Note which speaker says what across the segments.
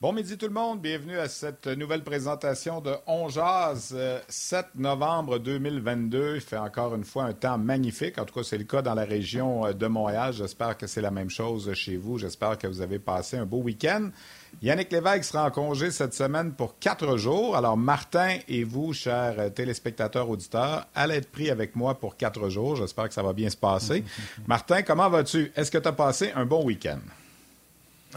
Speaker 1: Bon midi tout le monde, bienvenue à cette nouvelle présentation de On Jazz, 7 euh, novembre 2022. Il fait encore une fois un temps magnifique, en tout cas c'est le cas dans la région euh, de Montréal. J'espère que c'est la même chose chez vous. J'espère que vous avez passé un beau week-end. Yannick Lévesque sera en congé cette semaine pour quatre jours. Alors Martin et vous, chers euh, téléspectateurs, auditeurs, allez être pris avec moi pour quatre jours. J'espère que ça va bien se passer. Martin, comment vas-tu? Est-ce que tu as passé un bon week-end?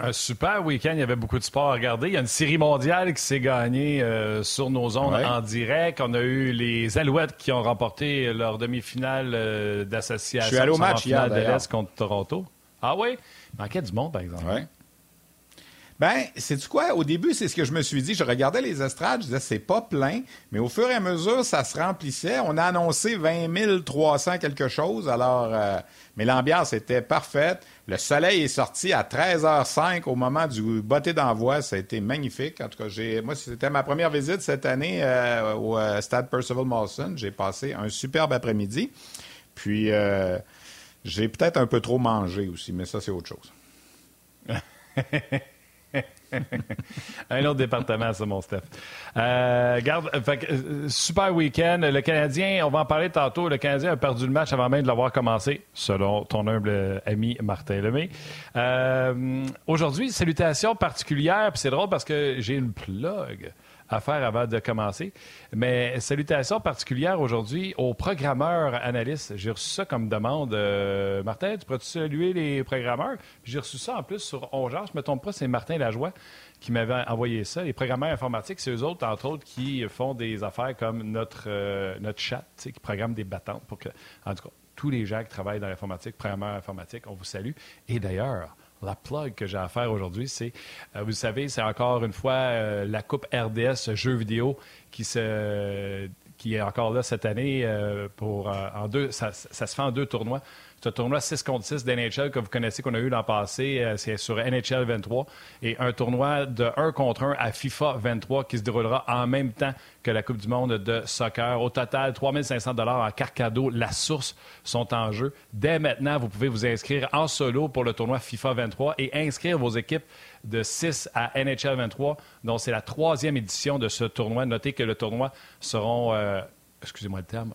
Speaker 2: Un super week-end. Il y avait beaucoup de sport à regarder. Il y a une série mondiale qui s'est gagnée euh, sur nos ondes en direct. On a eu les Alouettes qui ont remporté leur demi-finale euh, d'association.
Speaker 1: Je suis allé au match hier, de l'Est
Speaker 2: contre Toronto. Ah oui? Il manquait du monde, par exemple.
Speaker 1: Oui. Ben, c'est quoi? Au début, c'est ce que je me suis dit. Je regardais les estrades, je disais, c'est pas plein, mais au fur et à mesure, ça se remplissait. On a annoncé 20 300 quelque chose, alors, euh, mais l'ambiance était parfaite. Le soleil est sorti à 13h05 au moment du botté d'envoi. Ça a été magnifique. En tout cas, j'ai, moi, c'était ma première visite cette année euh, au euh, stade Percival Molson. J'ai passé un superbe après-midi. Puis, j'ai peut-être un peu trop mangé aussi, mais ça, c'est autre chose.
Speaker 2: un autre département, ça, mon Steph. Euh, garde, euh, super week-end. Le Canadien, on va en parler tantôt. Le Canadien a perdu le match avant même de l'avoir commencé, selon ton humble ami Martin Lemay. Euh, aujourd'hui, salutations particulières. C'est drôle parce que j'ai une plug à avant de commencer. Mais salutations particulières aujourd'hui aux programmeurs analystes. J'ai reçu ça comme demande. Euh, Martin, tu pourrais-tu saluer les programmeurs? J'ai reçu ça en plus sur Ongeant. Je ne me trompe pas, c'est Martin Lajoie qui m'avait envoyé ça. Les programmeurs informatiques, c'est eux autres, entre autres, qui font des affaires comme notre, euh, notre chat, qui programme des battantes pour que, en tout cas, tous les gens qui travaillent dans l'informatique, programmeurs informatiques, on vous salue. Et d'ailleurs, la plug que j'ai à faire aujourd'hui, c'est, euh, vous savez, c'est encore une fois euh, la Coupe RDS jeux vidéo qui se est encore là cette année euh, pour en deux ça, se fait en deux tournois ce tournoi 6 contre 6 d'NHL que vous connaissez, qu'on a eu l'an passé, euh, c'est sur NHL 23. Et un tournoi de 1 contre 1 à FIFA 23 qui se déroulera en même temps que la Coupe du monde de soccer. Au total, 3500 en carte cadeau. La source sont en jeu. Dès maintenant, vous pouvez vous inscrire en solo pour le tournoi FIFA 23 et inscrire vos équipes de 6 à NHL 23. Donc, c'est la troisième édition de ce tournoi. Notez que le tournoi seront, euh, excusez-moi le terme,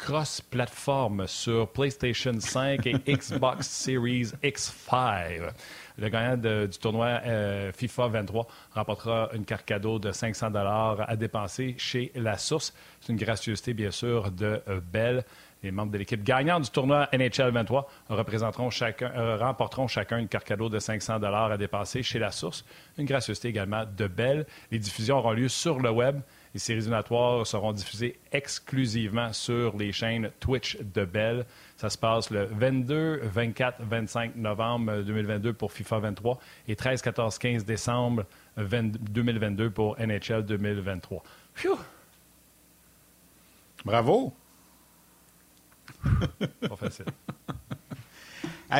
Speaker 2: cross-platform sur PlayStation 5 et Xbox Series X5. Le gagnant du tournoi euh, FIFA 23 remportera une carte cadeau de 500 à dépenser chez La Source. C'est une gracieuseté, bien sûr, de euh, Bell. Les membres de l'équipe gagnante du tournoi NHL 23 représenteront chacun, euh, remporteront chacun une carte cadeau de 500 à dépenser chez La Source. Une gracieuseté également de Bell. Les diffusions auront lieu sur le web les séries éliminatoires seront diffusées exclusivement sur les chaînes Twitch de Bell. Ça se passe le 22, 24, 25 novembre 2022 pour FIFA 23 et 13, 14, 15 décembre 2022 pour NHL 2023.
Speaker 1: Bravo!
Speaker 2: Pas facile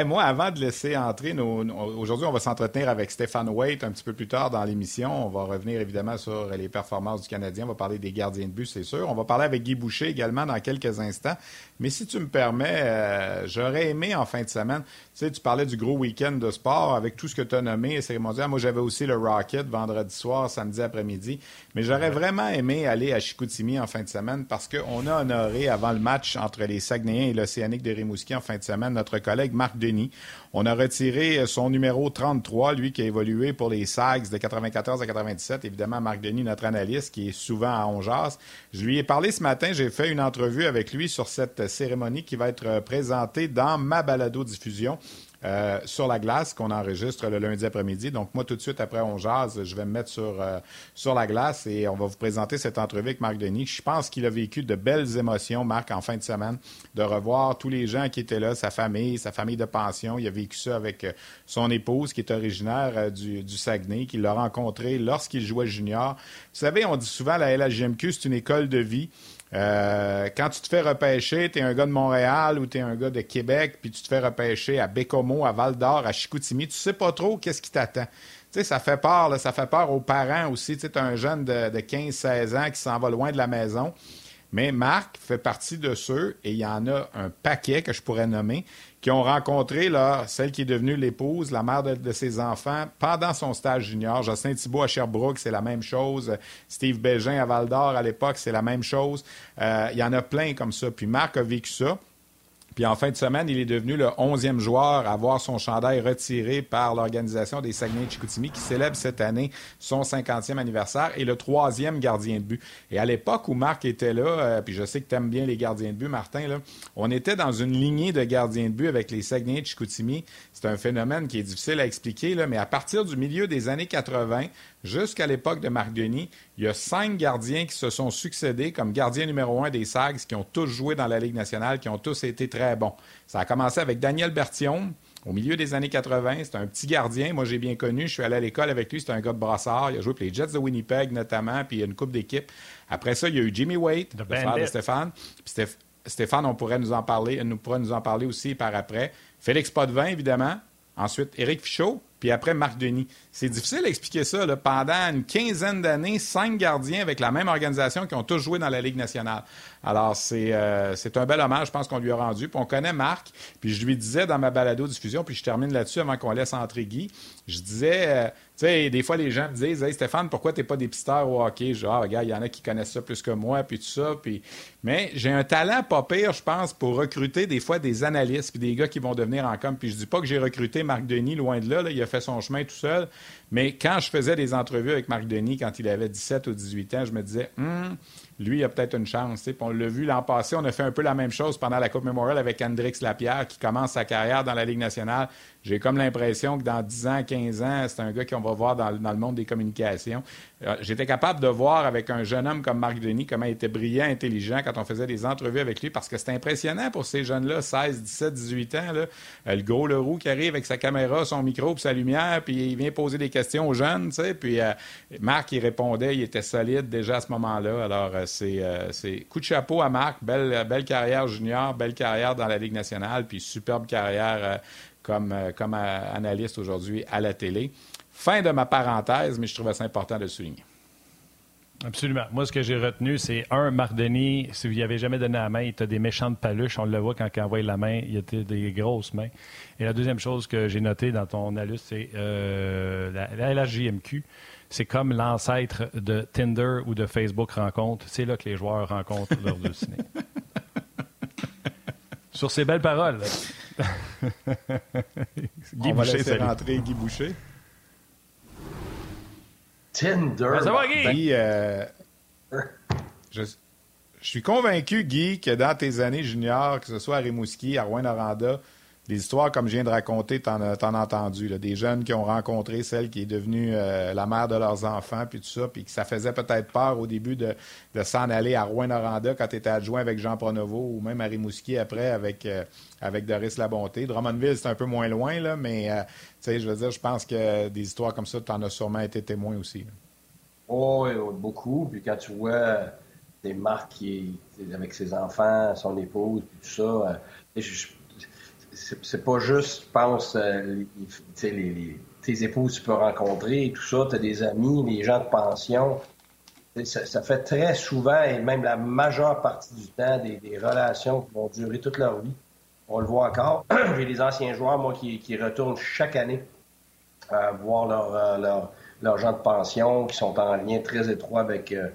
Speaker 1: moi, avant de laisser entrer. Aujourd'hui, on va s'entretenir avec Stéphane Waite un petit peu plus tard dans l'émission. On va revenir évidemment sur les performances du Canadien. On va parler des gardiens de but, c'est sûr. On va parler avec Guy Boucher également dans quelques instants. Mais si tu me permets, euh, j'aurais aimé en fin de semaine. Tu sais, tu parlais du gros week-end de sport avec tout ce que tu as nommé. Moi, j'avais aussi le Rocket vendredi soir, samedi après-midi. Mais j'aurais vraiment aimé aller à Chicoutimi en fin de semaine parce qu'on a honoré avant le match entre les Saguenayens et l'Océanique de Rimouski en fin de semaine notre collègue Marc Denis. On a retiré son numéro 33, lui qui a évolué pour les Sags de 94 à 97. Évidemment, Marc Denis, notre analyste, qui est souvent à Ongeas. Je lui ai parlé ce matin, j'ai fait une entrevue avec lui sur cette cérémonie qui va être présentée dans ma balado-diffusion. Euh, sur la glace qu'on enregistre le lundi après-midi. Donc, moi, tout de suite, après on jase, je vais me mettre sur, euh, sur la glace et on va vous présenter cette entrevue avec Marc Denis. Je pense qu'il a vécu de belles émotions, Marc, en fin de semaine, de revoir tous les gens qui étaient là, sa famille, sa famille de pension. Il a vécu ça avec euh, son épouse, qui est originaire du, du Saguenay, qu'il l'a rencontré lorsqu'il jouait junior. Vous savez, on dit souvent la LHJMQ, c'est une école de vie. Euh, quand tu te fais repêcher, tu es un gars de Montréal ou tu es un gars de Québec, puis tu te fais repêcher à Bécomo, à Val-d'Or, à Chicoutimi, tu sais pas trop qu'est-ce qui t'attend. Tu sais, ça fait peur, là, ça fait peur aux parents aussi. Tu sais, un jeune de, de 15-16 ans qui s'en va loin de la maison. Mais Marc fait partie de ceux, et il y en a un paquet que je pourrais nommer, qui ont rencontré là, celle qui est devenue l'épouse, la mère de, ses enfants, pendant son stage junior. Justin Thibault à Sherbrooke, c'est la même chose. Steve Bégin à Val d'Or à l'époque, c'est la même chose. Euh, il y en a plein comme ça. Puis Marc a vécu ça. Puis en fin de semaine, il est devenu le 11e joueur à avoir son chandail retiré par l'organisation des Saguenay-Chicoutimi qui célèbre cette année son 50e anniversaire et le troisième gardien de but. Et à l'époque où Marc était là, euh, puis je sais que tu aimes bien les gardiens de but, Martin, on était dans une lignée de gardiens de but avec les Saguenay-Chicoutimi. C'est un phénomène qui est difficile à expliquer, mais à partir du milieu des années 80, Jusqu'à l'époque de Marc Denis, il y a cinq gardiens qui se sont succédés comme gardien numéro un des Sags, qui ont tous joué dans la Ligue nationale, qui ont tous été très bons. Ça a commencé avec Daniel Berthiaume, au milieu des années 80. C'est un petit gardien. Moi, j'ai bien connu. Je suis allé à l'école avec lui. C'est un gars de brassard. Il a joué pour les Jets de Winnipeg, notamment, puis il y a une coupe d'équipe. Après ça, il y a eu Jimmy Waite, le frère de Stéphane. Stéphane, on pourrait nous en parler, nous pourrait nous en parler aussi par après. Félix Potvin, évidemment. Ensuite, Éric Fichot, puis après Marc Denis. C'est difficile d'expliquer ça. Pendant une quinzaine d'années, cinq gardiens avec la même organisation qui ont tous joué dans la Ligue nationale. Alors, c'est euh, un bel hommage, je pense, qu'on lui a rendu. Puis on connaît Marc, puis je lui disais dans ma balado-diffusion, puis je termine là-dessus avant qu'on laisse entrer Guy, je disais, euh, tu sais, des fois, les gens me disent Hey Stéphane, pourquoi tu n'es pas dépisteur au hockey? Genre, ah, regarde, il y en a qui connaissent ça plus que moi, puis tout ça. Puis... Mais j'ai un talent pas pire, je pense, pour recruter des fois des analystes, puis des gars qui vont devenir en com. Puis je dis pas que j'ai recruté Marc Denis, loin de là, a fait son chemin tout seul. Mais quand je faisais des entrevues avec Marc Denis, quand il avait 17 ou 18 ans, je me disais, hum, lui, il a peut-être une chance. On l'a vu l'an passé, on a fait un peu la même chose pendant la Coupe Memorial avec Hendrix Lapierre, qui commence sa carrière dans la Ligue nationale. J'ai comme l'impression que dans 10 ans, 15 ans, c'est un gars qu'on va voir dans, le monde des communications. Euh, j'étais capable de voir avec un jeune homme comme Marc Denis comment il était brillant, intelligent quand on faisait des entrevues avec lui, parce que c'est impressionnant pour ces jeunes-là, 16, 17, 18 ans. Là. Euh, le gros Leroux qui arrive avec sa caméra, son micro, puis sa lumière, puis il vient poser des questions aux jeunes, tu sais. Puis euh, Marc, il répondait, il était solide déjà à ce moment-là. Alors, c'est, c'est coup de chapeau à Marc, belle, belle carrière junior, belle carrière dans la Ligue nationale, puis superbe carrière comme, euh, comme analyste aujourd'hui à la télé. Fin de ma parenthèse, mais je trouvais ça important de le souligner.
Speaker 2: Absolument. Moi, ce que j'ai retenu, c'est un, Mardeni, si vous n'y avez jamais donné la main, il a des méchantes paluches. On le voit quand il envoie la main, il a des grosses mains. Et la deuxième chose que j'ai notée dans ton analyse, c'est euh, la, LHJMQ. C'est comme l'ancêtre de Tinder ou de Facebook Rencontre. C'est là que les joueurs rencontrent leurs deux ciné. Sur ces belles paroles.
Speaker 1: Guy On Boucher, va laisser rentrer Guy Boucher.
Speaker 3: Tinder.
Speaker 2: ça va, Guy?
Speaker 1: Euh, je, suis convaincu, Guy, que dans tes années juniors, que ce soit à Rimouski, à Rouen-Noranda, des histoires comme je viens de raconter, t'en as, entendu. Des jeunes qui ont rencontré celle qui est devenue euh, la mère de leurs enfants, puis tout ça, puis que ça faisait peut-être peur au début de, s'en aller à Rouen-Noranda quand tu étais adjoint avec Jean Pronovo ou même à Rimouski après avec, euh, avec Doris Labonté. Drummondville, c'est un peu moins loin, là, mais euh, je veux dire, je pense que des histoires comme ça, tu en as sûrement été témoin aussi.
Speaker 3: Oh, oui, beaucoup. Puis quand tu vois des marques qui, avec ses enfants, son épouse, puis tout ça, je, c'est pas juste, je pense, euh, tes épouses tu peux rencontrer et tout ça, tu as des amis, les gens de pension. Ça, fait très souvent, et même la majeure partie du temps, des, relations qui vont durer toute leur vie. On le voit encore. J'ai des anciens joueurs, moi, qui, retournent chaque année voir leurs leur, leur gens de pension, qui sont en lien très étroit avec, euh,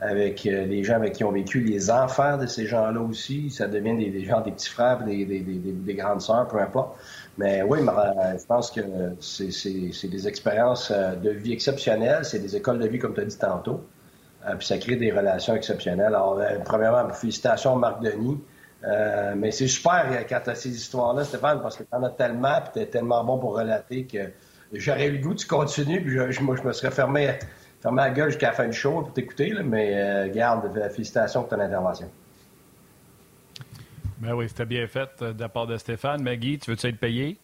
Speaker 3: avec euh, les gens avec qui ont vécu, les enfants de ces gens-là aussi. Ça devient des, gens, des petits frères, des, des, des, grandes sœurs, peu importe. Mais oui, je pense que c'est des expériences euh, de vie exceptionnelles. C'est des écoles de vie, comme tu as dit tantôt. Euh, puis ça crée des relations exceptionnelles. Alors, premièrement, félicitations, Marc Denis. mais c'est super quand tu as ces histoires-là, Stéphane, parce que tu en as tellement, puis tu tellement bon pour relater que j'aurais eu le goût, tu continues, puis je, moi, je me serais fermé fermer la gueule jusqu'à la fin du show pour t'écouter, mais euh, garde, félicitations pour ton intervention.
Speaker 2: Ben oui, c'était bien fait euh, de la part de Stéphane. Mais Guy, tu veux-tu être payé?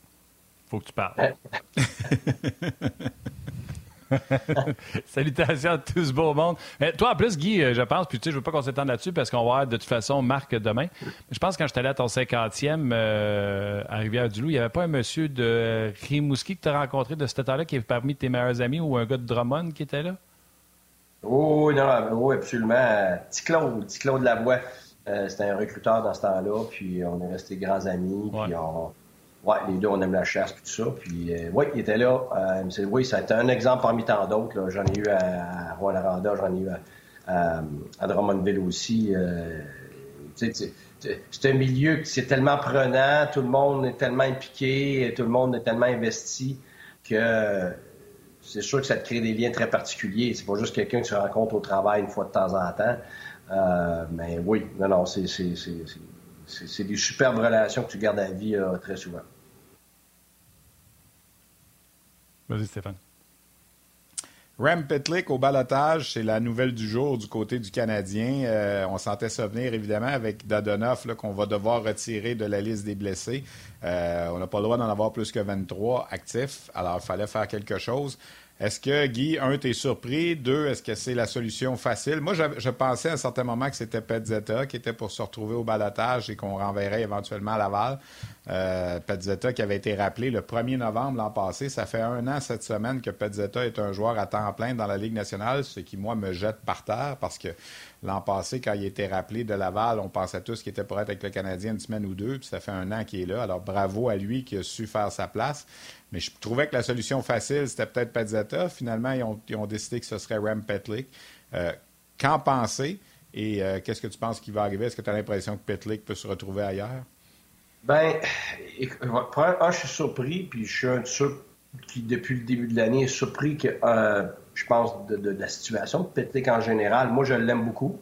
Speaker 2: Faut que tu parles. Salutations à tout ce beau monde. Mais toi, en plus, Guy, euh, je pense, puis tu sais, je veux pas qu'on s'étende là-dessus parce qu'on va avoir de toute façon Marc demain. je pense que quand je suis allé à ton 50e euh, à Rivière-du-Loup, il n'y avait pas un monsieur de Rimouski que tu as rencontré de cet état-là qui est parmi tes meilleurs amis ou un gars de Drummond qui était là?
Speaker 3: Oui, non, oui, absolument. Petit Claude, petit Claude Lavoie. Euh, c'était un recruteur dans ce temps-là, puis on est restés grands amis, puis on, ouais, les deux, on aime la chasse, puis tout ça. Puis, euh, oui, il était là. Euh, oui, ça a été un exemple parmi tant d'autres. J'en ai eu à, Rouen Aranda, j'en ai eu à, Drummondville aussi. c'est un milieu qui c'est tellement prenant, tout le monde est tellement impliqué, tout le monde est tellement investi que c'est sûr que ça te crée des liens très particuliers. C'est pas juste quelqu'un que tu rencontres au travail une fois de temps en temps. Euh, mais oui, non, non, c'est des superbes relations que tu gardes à vie euh, très souvent.
Speaker 2: Vas-y, Stéphane.
Speaker 1: Rem Pitlick au balotage, c'est la nouvelle du jour du côté du Canadien. Euh, on sentait ça venir, évidemment, avec Dadonoff, qu'on va devoir retirer de la liste des blessés. on n'a pas le droit d'en avoir plus que 23 actifs, alors il fallait faire quelque chose. Est-ce que, Guy, un, t'es surpris? Deux, est-ce que c'est la solution facile? Moi, je, pensais à un certain moment que c'était Petzetta qui était pour se retrouver au balotage et qu'on renverrait éventuellement à Laval. Euh, qui avait été rappelé le 1er novembre l'an passé. Ça fait un an cette semaine que Petzetta est un joueur à temps plein dans la Ligue nationale, ce qui, moi, me jette par terre parce que l'an passé, quand il était rappelé de Laval, on pensait tous qu'il était pour être avec le Canadien une semaine ou deux, puis ça fait un an qu'il est là. Alors, bravo à lui qui a su faire sa place. Mais je trouvais que la solution facile, c'était peut-être Petzetta. Finalement, ils ont, décidé que ce serait Rem Petlik. Euh, qu'en penser et euh, qu'est-ce que tu penses qui va arriver? Est-ce que tu as l'impression que Petlik peut se retrouver ailleurs?
Speaker 3: Ben, un, je suis surpris, puis je suis un qui, depuis le début de l'année, est surpris que, euh, je pense, de, la situation de Petlik en général. Moi, je l'aime beaucoup.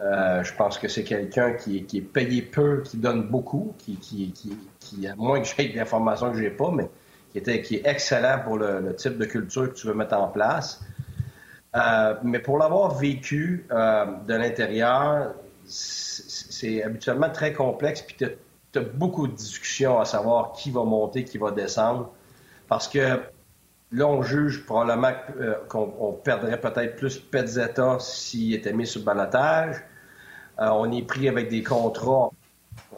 Speaker 3: je pense que c'est quelqu'un qui, est payé peu, qui donne beaucoup, qui, qui, a moins que j'ai d'informations que je n'ai pas, mais qui, était, qui est excellent pour le, type de culture que tu veux mettre en place. Euh, mais pour l'avoir vécu euh, de l'intérieur, c'est habituellement très complexe, puis tu as, beaucoup de discussions à savoir qui va monter, qui va descendre, parce que là, on juge probablement euh, qu'on perdrait peut-être plus Petzetta s'il était mis sur le balotage. on est pris avec des contrats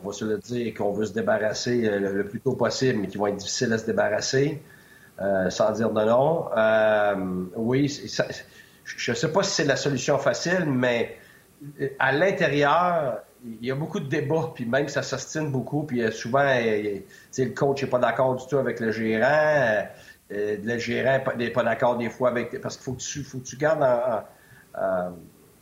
Speaker 3: on va se le dire, qu'on veut se débarrasser euh, le, plus tôt possible, mais qui vont être difficiles à se débarrasser, euh, sans dire de non. Euh, oui, je ne sais pas si c'est la solution facile, mais à l'intérieur, il y a beaucoup de débats, puis même ça s'ostine beaucoup, puis souvent, le coach n'est pas d'accord du tout avec le gérant, le gérant n'est pas d'accord des fois avec... Parce qu'il faut, faut, que tu gardes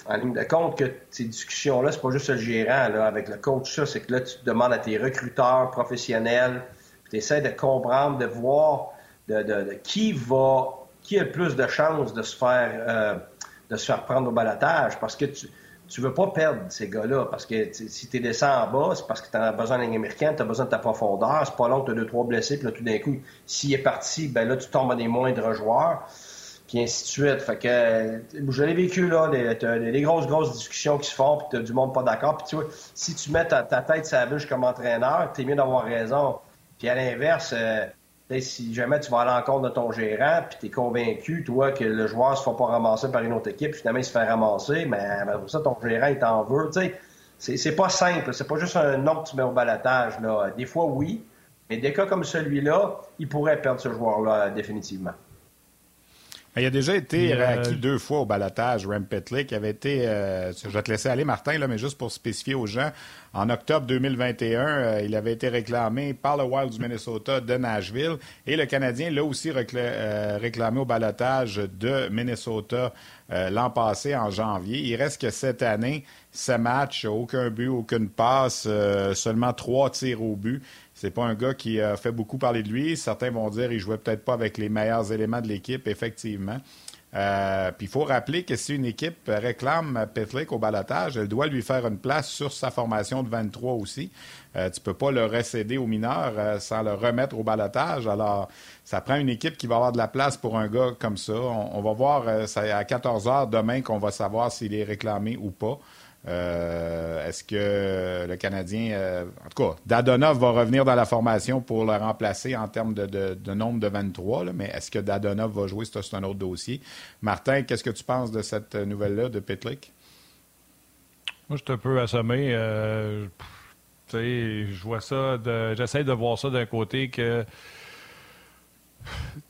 Speaker 3: en ligne de compte que ces discussions-là, c'est pas juste le gérant avec le coach, ça, c'est que là, tu demandes à tes recruteurs professionnels, tu essaies de comprendre, de voir de, qui va, qui a le plus de chances de se faire, euh, de se faire prendre au balatage, parce que tu, tu veux pas perdre ces gars-là, parce que si tu descends en bas, c'est parce que tu as besoin d'un américain, tu as besoin de ta profondeur, c'est pas long tu as deux, trois blessés, puis là, tout d'un coup, s'il est parti, ben là, tu tombes à des moindres joueurs puis ainsi de suite. Fait que je l'ai vécu là, des, des, grosses, grosses discussions qui se font, puis t'as du monde pas d'accord. Puis tu vois, si tu mets ta, tête sur la comme entraîneur, t'es mieux d'avoir raison. Puis à l'inverse, euh, si jamais tu vas à l'encontre de ton gérant, puis t'es convaincu, toi, que le joueur se fait pas ramasser par une autre équipe, finalement il se fait ramasser, mais ben, pour ça, ton gérant, il t'en veut. Tu sais, c'est pas simple. C'est pas juste un nom que tu mets au balatage. Des fois, oui. Mais des cas comme celui-là, il pourrait perdre ce joueur-là définitivement.
Speaker 1: Il a déjà été acquis deux fois au balotage, Rem Petlick. Il avait été, euh, je vais te laisser aller, Martin, là, mais juste pour spécifier aux gens, en octobre 2021, euh, il avait été réclamé par le Wild du Minnesota de Nashville et le Canadien l'a aussi euh, réclamé au balotage de Minnesota l'an passé, en janvier. Il reste que cette année, ce match, aucun but, aucune passe, seulement trois tirs au but. C'est pas un gars qui a fait beaucoup parler de lui. Certains vont dire qu'il jouait peut-être pas avec les meilleurs éléments de l'équipe, effectivement. Euh, puis il faut rappeler que si une équipe réclame Petlick au balotage, elle doit lui faire une place sur sa formation de 23 aussi. Euh, tu peux pas le recéder aux mineurs euh, sans le remettre au balotage. Alors, ça prend une équipe qui va avoir de la place pour un gars comme ça. On, va voir à 14 heures demain qu'on va savoir s'il est réclamé ou pas. Euh, est-ce que le Canadien, euh, en tout cas, Dadonov va revenir dans la formation pour le remplacer en termes de, nombre de 23, mais est-ce que Dadonov va jouer? C'est un autre dossier. Martin, qu'est-ce que tu penses de cette nouvelle-là de Pitlick?
Speaker 2: Moi, je suis un peu assommé. Euh, je vois ça, j'essaie de voir ça d'un côté que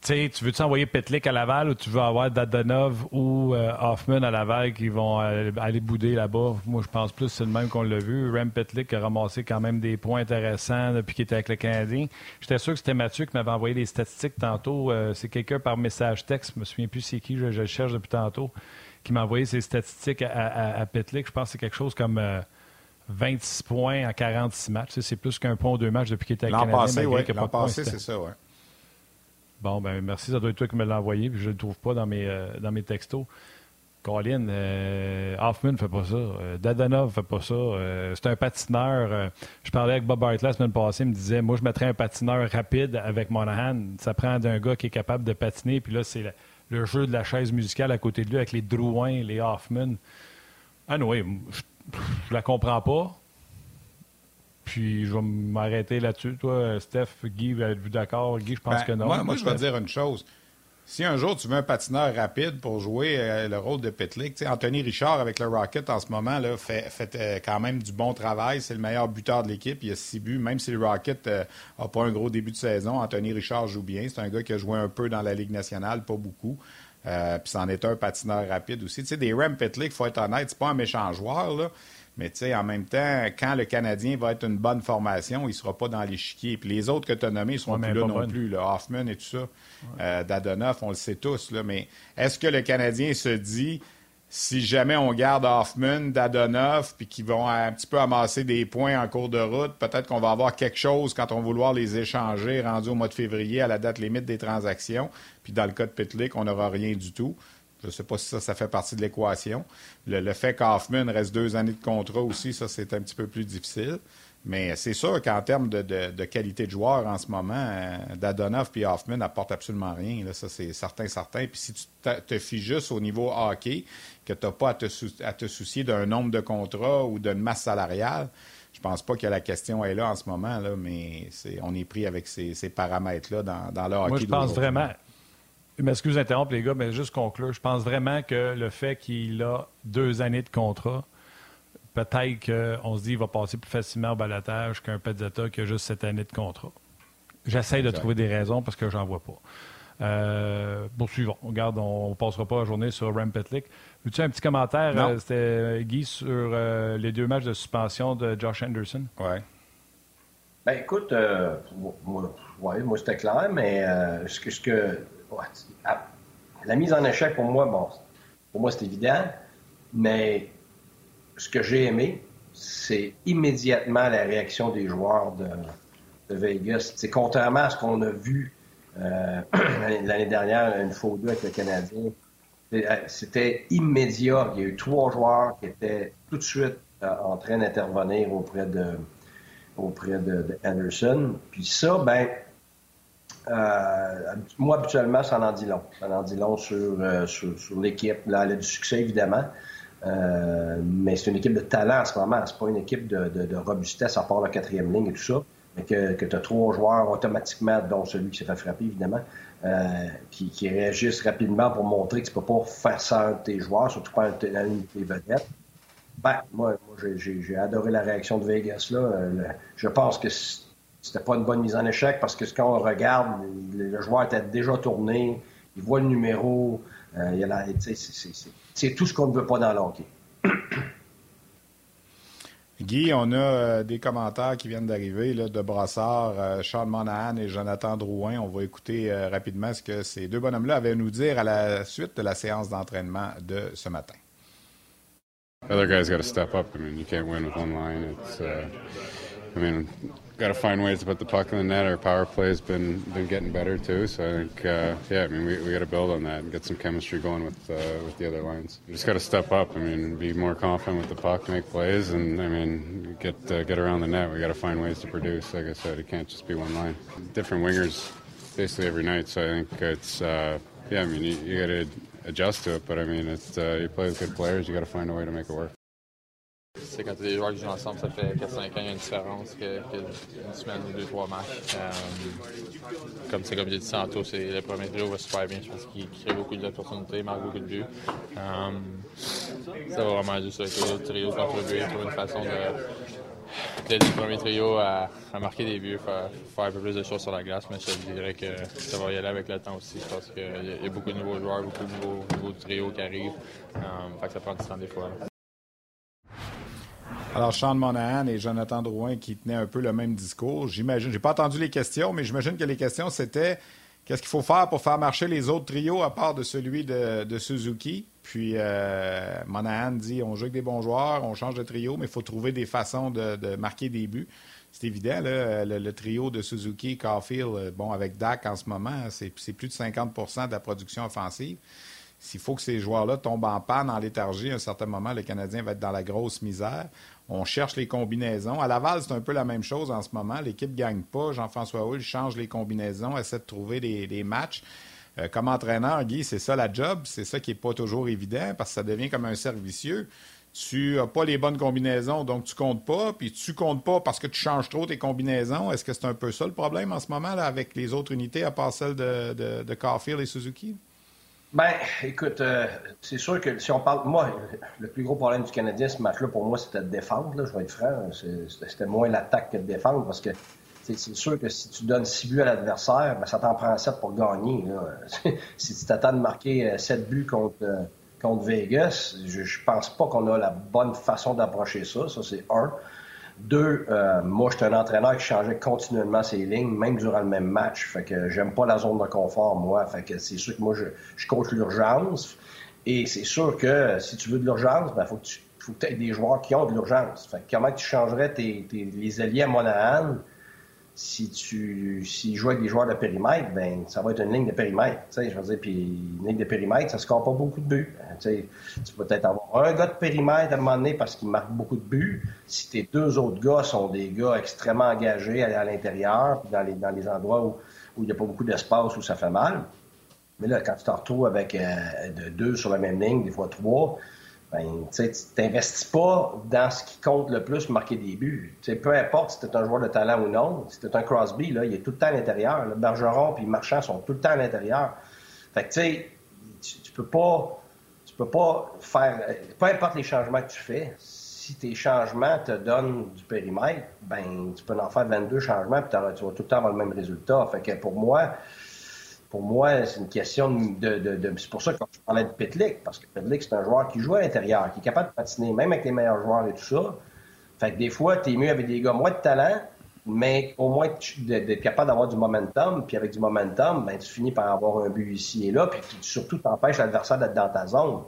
Speaker 2: sais, tu veux-tu envoyer Petlik à Laval ou tu veux avoir Dadonov ou euh, Hoffman à Laval qui vont aller bouder là-bas? Moi, je pense plus que c'est le même qu'on l'a vu. Rem Petlik a ramassé quand même des points intéressants depuis qu'il était avec le Canadien. J'étais sûr que c'était Mathieu qui m'avait envoyé les statistiques tantôt. Euh, c'est quelqu'un par message texte, je me souviens plus c'est qui, je, le cherche depuis tantôt, qui m'a envoyé ses statistiques à, Petlik. Je pense que c'est quelque chose comme... 26 euh, points en 46 matchs. C'est plus qu'un point ou deux matchs depuis qu'il était avec le Canadien.
Speaker 1: L'an passé, c'est ça, oui.
Speaker 2: Bon, ben merci, ça doit être toi qui me l'as envoyé, puis je ne le trouve pas dans mes, euh, dans mes textos. Colin, euh, Hoffman ne fait pas ça. Euh, Dadanov ne fait pas ça. c'est un patineur. je parlais avec Bob Hartley la semaine passée, il me disait Moi, je mettrais un patineur rapide avec Monahan. Ça prend d'un gars qui est capable de patiner, puis là, c'est le, jeu de la chaise musicale à côté de lui avec les Drouin, les Hoffman. Ah non, oui, je, je la comprends pas. Puis je vais m'arrêter là-dessus. Toi, Steph, Guy, êtes-vous d'accord? Guy, je pense ben, que non.
Speaker 1: Moi, je vais dire une chose. Si un jour tu veux un patineur rapide pour jouer euh, le rôle de Petlick, Anthony Richard avec le Rocket en ce moment là, fait, fait euh, quand même du bon travail. C'est le meilleur buteur de l'équipe. Il a six buts. Même si le Rocket n'a euh, pas un gros début de saison, Anthony Richard joue bien. C'est un gars qui a joué un peu dans la Ligue nationale, pas beaucoup. puis c'en est un patineur rapide aussi. Tu sais, des Rem Petlick, il faut être honnête, c'est pas un méchant joueur. Là. Mais tu sais, en même temps, quand le Canadien va être une bonne formation, il ne sera pas dans l'échiquier. Puis les autres que tu as nommés ne seront plus là non plus. Le Hoffman et tout ça. Euh, Dadonoff, on le sait tous. Là, mais est-ce que le Canadien se dit, si jamais on garde Hoffman, Dadonoff, puis qu'ils vont un petit peu amasser des points en cours de route, peut-être qu'on va avoir quelque chose quand on va vouloir les échanger rendu au mois de février à la date limite des transactions. Puis dans le cas de Pitlick, on n'aura rien du tout. Je ne sais pas si ça, ça fait partie de l'équation. Le, fait qu'Hoffman reste deux années de contrat aussi, ça, c'est un petit peu plus difficile. Mais c'est sûr qu'en termes de, qualité de joueur en ce moment, euh, Dadonov et Hoffman n'apportent absolument rien. ça, c'est certain, certain. Puis si tu te fies juste au niveau hockey, que tu n'as pas à te, soucier d'un nombre de contrats ou d'une masse salariale, je pense pas que la question est là en ce moment, là, mais on est pris avec ces, paramètres-là dans, dans le hockey.
Speaker 2: Moi, je pense vraiment, je m'excuse d'interrompre, les gars, mais juste conclure. Je pense vraiment que le fait qu'il a deux années de contrat, peut-être qu'on se dit qu'il va passer plus facilement au balatage qu'un Pezzetta qui a juste cette année de contrat. J'essaie de trouver des raisons parce que j'en vois pas. Euh, poursuivons. Regarde, on ne passera pas la journée sur Rem Petlick. Veux-tu un petit commentaire, euh, c'était euh, Guy, sur euh, les deux matchs de suspension de Josh Anderson?
Speaker 1: Oui.
Speaker 3: Ben écoute, moi, moi c'était clair, mais ce que, ce que la mise en échec, pour moi, bon, pour moi, c'est évident, mais ce que j'ai aimé, c'est immédiatement la réaction des joueurs de, Vegas. C'est contrairement à ce qu'on a vu euh, l'année dernière, une fois ou deux avec le Canadien, euh, c'était immédiat. Il y a eu trois joueurs qui étaient tout de suite euh, en train d'intervenir auprès de auprès de, Anderson. Puis ça, ben, euh, moi, habituellement, ça en dit long. Ça en dit long sur, euh, sur, l'équipe. Là, elle a du succès, évidemment. Euh, mais c'est une équipe de talent en ce moment. C'est pas une équipe de, de, robustesse à part la quatrième ligne et tout ça. Mais que, tu as trois joueurs automatiquement, dont celui qui s'est fait frapper, évidemment, qui, réagissent rapidement pour montrer que tu peux pas faire ça à tes joueurs, surtout pas à une de tes vedettes. Ben, moi, moi j'ai adoré la réaction de Vegas. Là. je pense que c'était pas une bonne mise en échec parce que quand on regarde, le, joueur était déjà tourné, il voit le numéro, euh, c'est tout ce qu'on ne veut pas dans l'hockey.
Speaker 1: Guy, on a euh, des commentaires qui viennent d'arriver de Brassard, euh, Sean Monahan et Jonathan Drouin. On va écouter rapidement ce que ces deux bonhommes-là avaient à nous dire à la suite de la séance d'entraînement de ce matin.
Speaker 4: Other guys got to step up. I mean, you can't win with one line. It's, uh, I mean, got to find ways to put the puck in the net. Our power play has been been getting better too. So I think, uh, yeah, I mean, we, we got to build on that and get some chemistry going with uh, with the other lines. We just got to step up. I mean, be more confident with the puck, make plays, and I mean, get uh, get around the net. We got to find ways to produce. Like I said, it can't just be one line. Different wingers, basically every night. So I think it's uh, yeah. I mean, you, you got to adjust to it, but I mean, it's uh, you play with good players. You got to find a way to make it work.
Speaker 5: C'est quand des joueurs qui jouent ensemble, ça fait 4-5 ans, il y a une différence que, une semaine ou deux, trois matchs. Euh, comme c'est comme j'ai dit tantôt, c'est le premier trio va super bien. Je pense qu'il crée beaucoup d'opportunités, marque beaucoup de buts. Euh, ça va vraiment juste avec le trio contre lui, trouver une façon de dès le premier trio à, marquer des buts, faire, un peu plus de choses sur la glace, mais je dirais que ça va y aller avec le temps aussi. Je pense qu'il y, a beaucoup de nouveaux joueurs, beaucoup de nouveaux, trios qui arrivent. fait que ça prend du temps des fois.
Speaker 1: Alors, Sean Monahan et Jonathan Drouin qui tenaient un peu le même discours. J'imagine, j'ai pas entendu les questions, mais j'imagine que les questions c'était qu'est-ce qu'il faut faire pour faire marcher les autres trios à part de celui de, Suzuki? Puis euh, Monahan dit on joue avec des bons joueurs, on change de trio, mais il faut trouver des façons de, marquer des buts. C'est évident, le, trio de Suzuki, Caulfield, euh, bon, avec Dak en ce moment, c'est plus de 50% de la production offensive. S'il faut que ces joueurs-là tombent en panne, en léthargie, à un certain moment, le Canadien va être dans la grosse misère. On cherche les combinaisons. À Laval, c'est un peu la même chose en ce moment. L'équipe ne gagne pas. Jean-François Hull change les combinaisons, essaie de trouver des, matchs. Euh, comme entraîneur, Guy, c'est ça la job. C'est ça qui n'est pas toujours évident parce que ça devient comme un cercle vicieux. Tu n'as pas les bonnes combinaisons, donc tu comptes pas. Puis tu comptes pas parce que tu changes trop tes combinaisons. Est-ce que c'est un peu ça le problème en ce moment avec les autres unités à part celle de, de, de Carfield et Suzuki?
Speaker 3: Ben, écoute, euh, c'est sûr que si on parle. Moi, le plus gros problème du Canadien, ce match-là, pour moi, c'était de défendre. Là, je vais être franc. C'était moins l'attaque que de défendre parce que c'est sûr que si tu donnes 6 buts à l'adversaire, ben, ça t'en prend 7 pour gagner. Là. si tu t'attends de marquer 7 euh, buts contre, euh, contre Vegas, je, je pense pas qu'on a la bonne façon d'approcher ça. Ça, c'est un. Deux, euh, moi, j'étais un entraîneur qui changeait continuellement ses lignes, même durant le même match. Fait que j'aime pas la zone de confort, moi. Fait que c'est sûr que moi, je, je coach l'urgence. Et c'est sûr que si tu veux de l'urgence, ben, faut que tu faut que des joueurs qui ont de l'urgence. Fait que comment tu changerais tes, tes, les alliés à Monahan si tu si joues avec des joueurs de périmètre, ben ça va être une ligne de périmètre. Je veux dire, puis une ligne de périmètre, ça ne score pas beaucoup de buts. Ben, tu peux peut-être avoir un gars de périmètre à un moment donné parce qu'il marque beaucoup de buts. Si tes deux autres gars sont des gars extrêmement engagés à, l'intérieur, dans les, dans les endroits où, où il n'y a pas beaucoup d'espace, où ça fait mal. Mais là, quand tu te retrouves avec euh, deux sur la même ligne, des fois trois, ben, tu t'investis pas dans ce qui compte le plus, marquer des buts. peu importe si tu un joueur de talent ou non, si tu un Crosby, là, il est tout le temps à l'intérieur. Le Bergeron et Marchand sont tout le temps à l'intérieur. Fait que, tu tu peux pas, tu peux pas faire, peu importe les changements que tu fais, si tes changements te donnent du périmètre, ben, tu peux en faire 22 changements et tu vas tout le temps avoir le même résultat. Fait que pour moi, pour moi, c'est une question de. c'est pour ça que je parlais de Pitlick, parce que Pitlick, c'est un joueur qui joue à l'intérieur, qui est capable de patiner, même avec les meilleurs joueurs et tout ça. Fait que des fois, tu es mieux avec des gars moins de talent, mais au moins d'être capable d'avoir du momentum, puis avec du momentum, ben, tu finis par avoir un but ici et là, puis tu, surtout t'empêches l'adversaire d'être dans ta zone,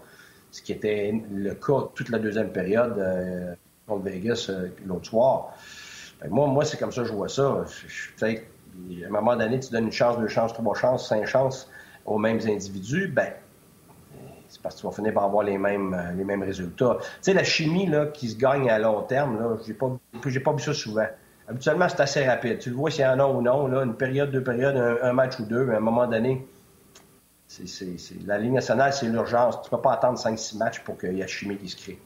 Speaker 3: ce qui était le cas toute la deuxième période euh, contre Vegas euh, l'autre soir. moi, moi c'est comme ça que je vois ça. Je, à un moment donné, tu donnes une chance, deux chances, trois chances, cinq chances aux mêmes individus, ben c'est parce que tu vas finir par avoir les mêmes, euh, les mêmes résultats. Tu sais, la chimie là, qui se gagne à long terme, là, j'ai pas, pas vu ça souvent. Habituellement, c'est assez rapide. Tu le vois s'il y en a ou non, là, une période, deux périodes, un, match ou deux, à un moment donné, la Ligue nationale, c'est l'urgence. Tu peux pas attendre 5-6 matchs pour qu'il y ait la chimie qui se crée.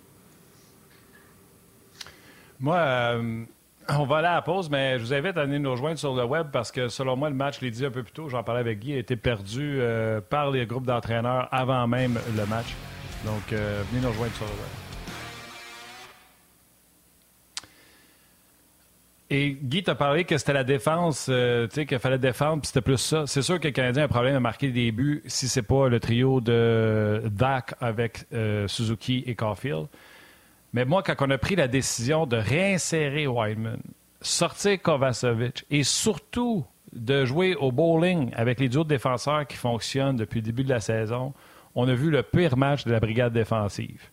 Speaker 2: Moi, euh, on va aller à la pause, mais je vous invite à venir nous rejoindre sur le web parce que selon moi, le match, je l'ai dit un peu plus tôt, j'en parlais avec Guy, a été perdu euh, par les groupes d'entraîneurs avant même le match. Donc, euh, venez nous rejoindre sur le web. Et Guy t'a parlé que c'était la défense, euh, tu sais, qu'il fallait défendre, puis c'était plus ça. C'est sûr que le Canadien a un problème à marquer des buts si c'est pas le trio de Dak avec Suzuki et Caulfield. Mais moi, quand on a pris la décision de réinsérer Wideman, sortir Kovacevic et surtout de jouer au bowling avec les autres défenseurs qui fonctionnent depuis le début de la saison, on a vu le pire match de la brigade défensive.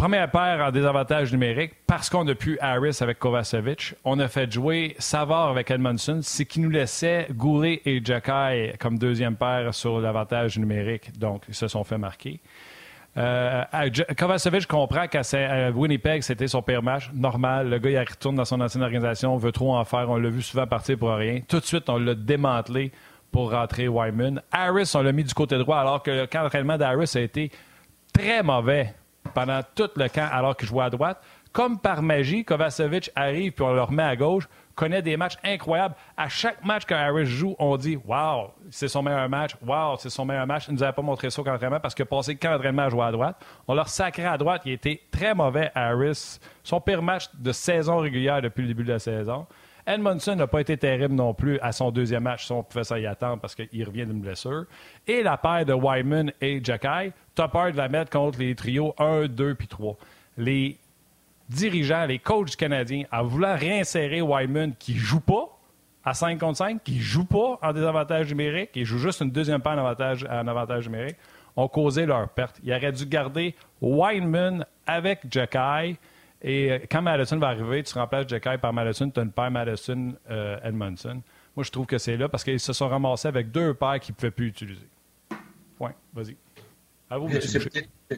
Speaker 2: Première paire en désavantage numérique parce qu'on a pu Harris avec Kovacevic. On a fait jouer Savard avec Edmondson, ce qui nous laissait Goulet et Jacky comme deuxième paire sur l'avantage numérique. Donc, ils se sont fait marquer. Euh, Kovacevic comprend qu'à Winnipeg, c'était son pire match. Normal, le gars, il retourne dans son ancienne organisation, veut trop en faire. On l'a vu souvent partir pour rien. Tout de suite, on l'a démantelé pour rentrer Wyman. Harris, on l'a mis du côté droit, alors que le camp d'entraînement d'Harris a été très mauvais pendant tout le camp alors qu'il jouait à droite. Comme par magie, Kovacevic arrive puis on le remet à gauche, connaît des matchs incroyables. À chaque match que Harris joue, on dit Wow, c'est son meilleur match. Wow, c'est son meilleur match. Il ne nous avait pas montré ça qu'entraînement parce que passé qu'un entraînement à jouer à droite. On leur sacré à droite. Il était très mauvais, Harris. Son pire match de saison régulière depuis le début de la saison. Edmondson n'a pas été terrible non plus à son deuxième match, si on pouvait ça y attendre parce qu'il revient d'une blessure. Et la paire de Wyman et Jacky, Topard va mettre contre les trios 1, 2 puis 3. Les dirigeants, les coachs canadiens, en voulant réinsérer Wyman qui joue pas à 5 contre 5, qui joue pas en désavantage numérique, qui joue juste une deuxième paire en avantage, en avantage numérique, ont causé leur perte. Il aurait dû garder Wyman avec Jacky et euh, quand Madison va arriver, tu remplaces Jacky par Madison, tu as une paire Madison-Edmondson. Euh, Moi, je trouve que c'est là parce qu'ils se sont ramassés avec deux paires qu'ils ne pouvaient plus utiliser. Point. Vas-y.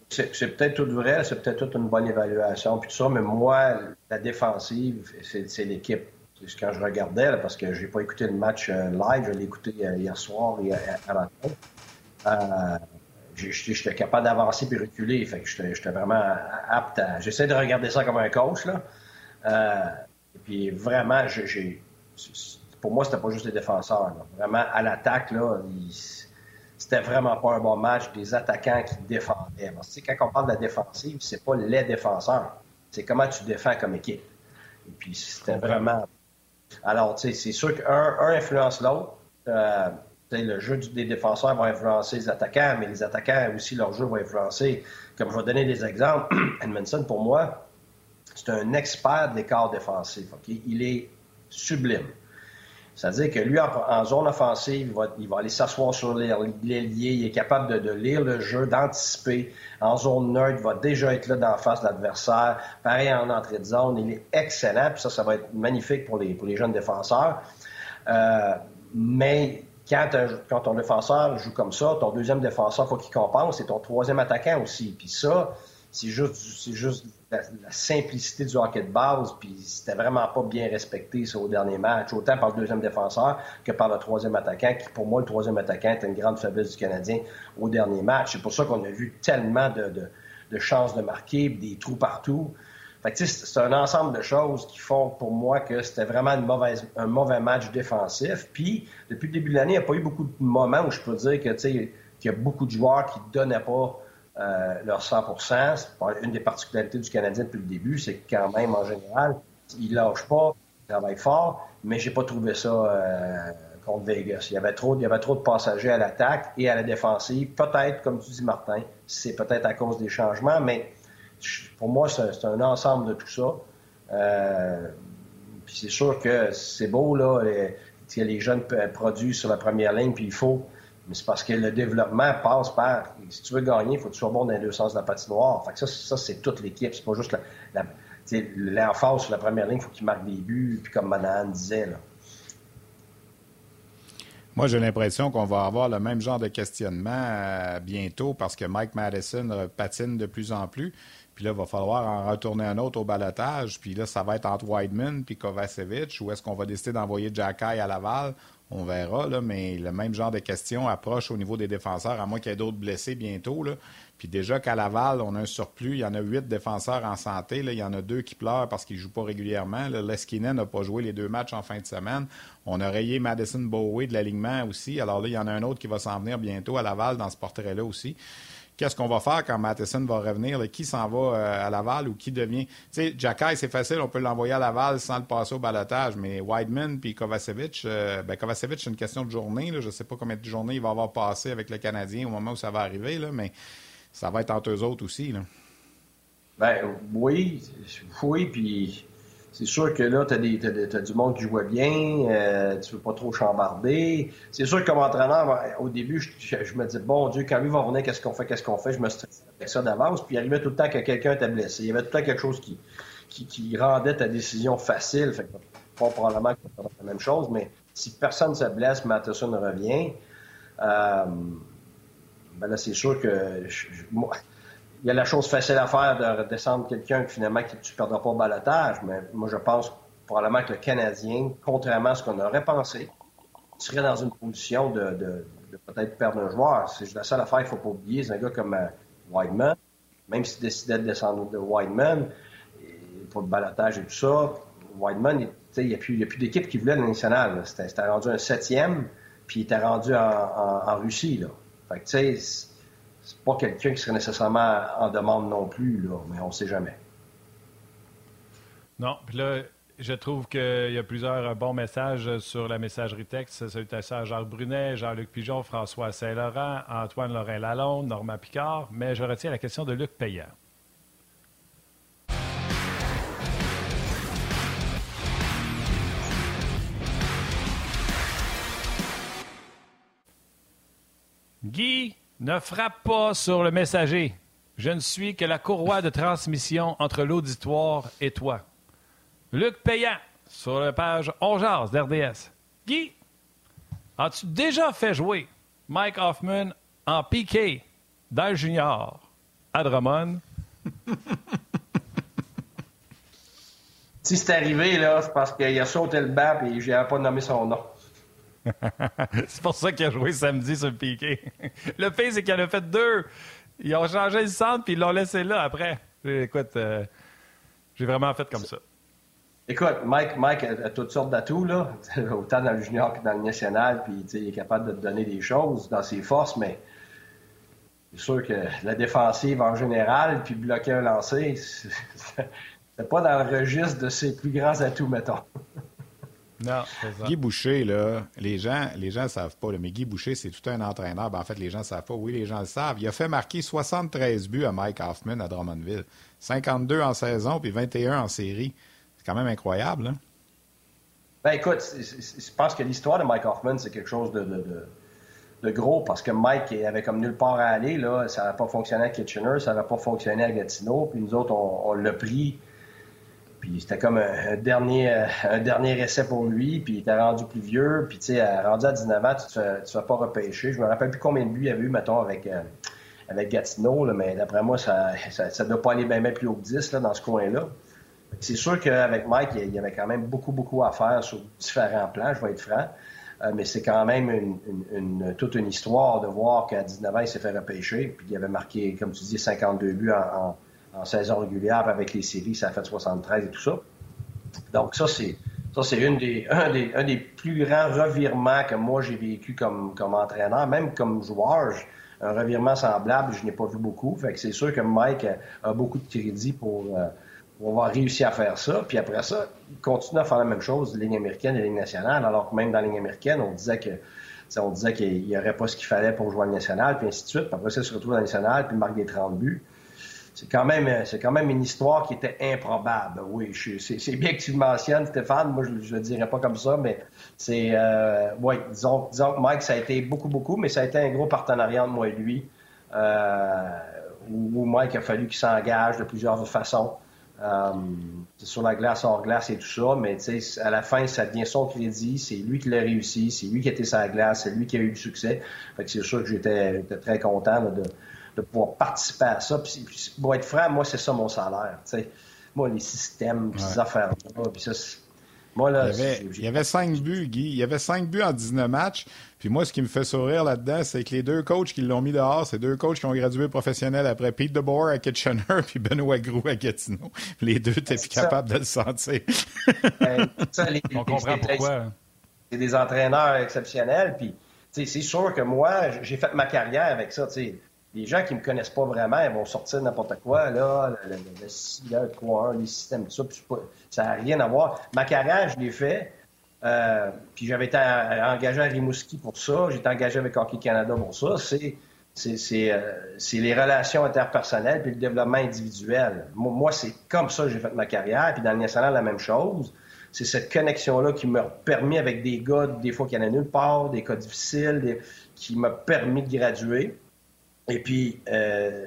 Speaker 3: C'est peut-être tout vrai, c'est peut-être toute une bonne évaluation, puis tout ça, mais moi, la défensive, c'est l'équipe. Quand je regardais, parce que je n'ai pas écouté le match euh, live, je l'ai écouté hier soir et à matin j'étais capable d'avancer puis reculer. Fait que j'étais vraiment apte à. J'essaie de regarder ça comme un coach, là. Euh, et puis vraiment, j'ai. Pour moi, c'était pas juste les défenseurs. Vraiment, à l'attaque, là, c'était vraiment pas un bon match des attaquants qui défendaient. Parce que, quand on parle de la défensive, c'est pas les défenseurs. C'est comment tu défends comme équipe. Et puis, c'était vraiment. Alors, tu sais, c'est sûr qu'un un influence l'autre. Euh, le jeu des défenseurs va influencer les attaquants, mais les attaquants aussi, leur jeu va influencer. Comme je vais donner des exemples, Edmondson, pour moi, c'est un expert des corps défensifs. Il est sublime. C'est-à-dire que lui, en, zone offensive, il va, aller s'asseoir sur l'ailier, il est capable de, lire le jeu, d'anticiper. En zone neutre, il va déjà être là la face de l'adversaire. Pareil en entrée de zone, il est excellent. Puis ça, ça va être magnifique pour les, pour les jeunes défenseurs. Euh, mais quand, ton défenseur joue comme ça, ton deuxième défenseur, faut qu'il compense, et ton troisième attaquant aussi. Puis ça, c'est juste, c'est juste la, simplicité du hockey de base, puis c'était vraiment pas bien respecté ça, au dernier match, autant par le deuxième défenseur que par le troisième attaquant, qui pour moi, le troisième attaquant est une grande faiblesse du Canadien au dernier match. C'est pour ça qu'on a vu tellement de, de chances de marquer, des trous partout c'est un ensemble de choses qui font pour moi que c'était vraiment un mauvais match défensif. Puis, depuis le début de l'année, il n'y a pas eu beaucoup de moments où je peux dire que, qu'il y a beaucoup de joueurs qui ne donnaient pas euh, leur 100 C'est une des particularités du Canadien depuis le début, c'est que quand même, en général, ils ne lâchent pas, ils travaillent fort, mais j'ai pas trouvé ça euh, contre Vegas. Il y avait trop, il y avait trop de passagers à l'attaque et à la défensive. Peut-être, comme tu dis, Martin, c'est peut-être à cause des changements, mais pour moi, c'est un ensemble de tout ça. Euh, puis c'est sûr que c'est beau, là, les, les jeunes produits sur la première ligne, puis il faut. C'est parce que le développement passe par. Si tu veux gagner, il faut que tu sois bon dans les deux sens de la patinoire. Fait que ça, ça c'est toute l'équipe. C'est pas juste l'emphase sur la première ligne, il faut qu'il marque des buts, puis comme Manahan disait.
Speaker 1: Moi, j'ai l'impression qu'on va avoir le même genre de questionnement euh, bientôt parce que Mike Madison patine de plus en plus. Puis là, il va falloir en retourner un autre au balotage. Puis là, ça va être entre Wideman puis Kovacevic. Ou est-ce qu'on va décider d'envoyer Jacky à Laval? On verra, là, mais le même genre de questions approche au niveau des défenseurs, à moins qu'il y ait d'autres blessés bientôt. Là. Puis déjà qu'à Laval, on a un surplus. Il y en a huit défenseurs en santé. Là. Il y en a deux qui pleurent parce qu'ils ne jouent pas régulièrement. Leskinen n'a pas joué les deux matchs en fin de semaine. On a rayé Madison Bowie de l'alignement aussi. Alors là, il y en a un autre qui va s'en venir bientôt à Laval dans ce portrait-là aussi qu'est-ce qu'on va faire quand Matheson va revenir? qui s'en va euh, à Laval ou qui devient? Tu sais, Jacky, c'est facile, on peut l'envoyer à Laval sans le passer au balotage, mais Wideman puis Kovacevic, euh, ben Kovacevic, c'est une question de journée. Je ne sais pas combien de journées il va avoir passé avec le Canadien au moment où ça va arriver, là, mais ça va être entre eux autres aussi. Là.
Speaker 3: Ben oui, oui, puis c'est sûr que là, tu as, du monde qui joue bien, euh, tu veux pas trop chambarder. C'est sûr que comme entraîneur, au début, je, me disais, bon Dieu, quand lui va revenir, qu'est-ce qu'on fait, qu'est-ce qu'on fait? Je me stressais avec ça d'avance. Puis il arrivait tout le temps que quelqu'un était blessé. Il y avait tout le temps quelque chose qui, qui, rendait ta décision facile. Fait que, pas probablement que la même chose, mais si personne se blesse, Matheson revient, euh, ben là, c'est sûr que moi, il y a la chose facile à faire de redescendre quelqu'un que finalement tu ne perdras pas au balotage, mais moi je pense probablement que le Canadien, contrairement à ce qu'on aurait pensé, serait dans une position de, peut-être perdre un joueur. C'est la seule affaire qu'il ne faut pas oublier. C'est un gars comme euh, Wideman. même s'il décidait de descendre de Wideman, pour le balotage et tout ça, Wideman, il n'y a plus, d'équipe qui voulait le national. C'était rendu un septième, puis il était rendu en, Russie. Là. Fait que, tu sais, c'est pas quelqu'un qui serait nécessairement en demande non plus, là, mais on ne sait jamais.
Speaker 2: Non, puis là, je trouve qu'il y a plusieurs bons messages sur la messagerie texte. Salutations à Jacques Brunet, Jean-Luc Pigeon, François Saint-Laurent, Antoine Lorrain-Lalonde, Normand Picard, mais je retiens la question de Luc Payant. Guy, ne frappe pas sur le messager. Je ne suis que la courroie de transmission entre l'auditoire et toi. Luc Payant, sur la page On d'RDS. Guy, as-tu déjà fait jouer Mike Hoffman en piqué dans junior à Drummond?
Speaker 3: si c'est arrivé, là, c'est parce qu'il a sauté le bas et n'avais pas nommé son nom.
Speaker 2: c'est pour ça qu'il a joué samedi sur le piqué. le fait, c'est qu'il en a fait deux. Ils ont changé le centre puis ils l'ont laissé là après. Écoute, euh, j'ai vraiment fait comme ça.
Speaker 3: Écoute, Mike, Mike a, toutes sortes d'atouts, là, autant dans le junior que dans le national, puis il est capable de te donner des choses dans ses forces, mais c'est sûr que la défensive en général, puis bloquer un lancer, c'est pas dans le registre de ses plus grands atouts, mettons.
Speaker 1: Non, Guy Boucher, là, les gens les gens ne savent pas, mais Guy Boucher, c'est tout un entraîneur. Ben, en fait, les gens ne savent pas. Oui, les gens le savent. Il a fait marquer 73 buts à Mike Hoffman à Drummondville. 52 en saison, puis 21 en série. C'est quand même incroyable. Hein?
Speaker 3: Ben écoute, je pense que l'histoire de Mike Hoffman, c'est quelque chose de, gros parce que Mike avait comme nulle part à aller. Là. Ça n'avait pas fonctionné à Kitchener, ça n'avait pas fonctionné à Gatineau. Puis nous autres, on, l'a pris. Puis c'était comme un, dernier, un dernier essai pour lui. Puis il était rendu plus vieux. Puis tu sais, rendu à 19 ans, tu ne te fais pas repêcher. Je me rappelle plus combien de buts il y avait eu, mettons, avec, euh, avec Gatineau. mais d'après moi, ça ne doit pas aller bien, bien plus haut que 10 là, dans ce coin-là. C'est sûr qu'avec Mike, il y avait quand même beaucoup, beaucoup à faire sur différents plans, je vais être franc. Euh, mais c'est quand même une, toute une histoire de voir qu'à 19 ans, il s'est fait repêcher, puis il avait marqué, comme tu dis, 52 buts en, saison régulière, avec les séries, ça a fait 73 et tout ça. Donc ça, c'est ça, c'est une des, un, des, un des plus grands revirements que moi j'ai vécu comme, comme entraîneur, même comme joueur. Un revirement semblable, je n'ai pas vu beaucoup. Fait que c'est sûr que Mike a, beaucoup de crédit pour, euh, on va réussir à faire ça. Puis après ça, il continue à faire la même chose, ligne américaine et ligne nationale, alors que même dans la ligne américaine, on disait que on disait qu'il n'y aurait pas ce qu'il fallait pour jouer en national, puis ainsi de suite. Puis après ça, il se retrouve le national, puis il marque des 30 buts. C'est quand même, c'est quand même une histoire qui était improbable. Oui, c'est bien que tu le mentionnes, Stéphane. Moi, je, ne le dirais pas comme ça, mais c'est, euh, disons, que Mike, ça a été beaucoup, beaucoup, mais ça a été un gros partenariat entre moi et lui, euh, où, Mike a fallu qu'il s'engage de plusieurs façons. Euh, sur la glace, hors glace et tout ça, mais à la fin, ça devient son crédit. C'est lui qui l'a réussi, c'est lui qui a été sur la glace, c'est lui qui a eu du succès. Fait que c'est sûr que j'étais très content de, pouvoir participer à ça. Puis, pour être franc, moi, c'est ça mon salaire. Moi, les systèmes, ces affaires-là, puis ça,
Speaker 1: moi, là, il, y avait, il y avait cinq buts, Guy. Il y avait cinq buts en 19 matchs. Puis moi, ce qui me fait sourire là-dedans, c'est que les deux coachs qui l'ont mis dehors, c'est deux coachs qui ont gradué professionnel après Pete DeBoer à Kitchener puis Benoît Grou à Gatineau. Les deux, t'es plus capable de le sentir.
Speaker 3: Ben, On comprend pourquoi. C'est des entraîneurs exceptionnels. Puis, c'est sûr que moi, j'ai fait ma carrière avec ça. sais les gens qui me connaissent pas vraiment, ils vont sortir n'importe quoi, là, le, le, 3 les systèmes, ça, ça n'a rien à voir. Ma carrière, je l'ai fait, euh, puis j'avais été engagé à Rimouski pour ça, j'étais engagé avec Hockey Canada pour ça, c'est c'est euh, les relations interpersonnelles puis le développement individuel. Moi, c'est comme ça que j'ai fait ma carrière. Puis dans le national, la même chose. C'est cette connexion-là qui m'a permis avec des gars, des fois qu'il y en a nulle part, des cas difficiles, qui m'a permis de graduer. Et puis, euh,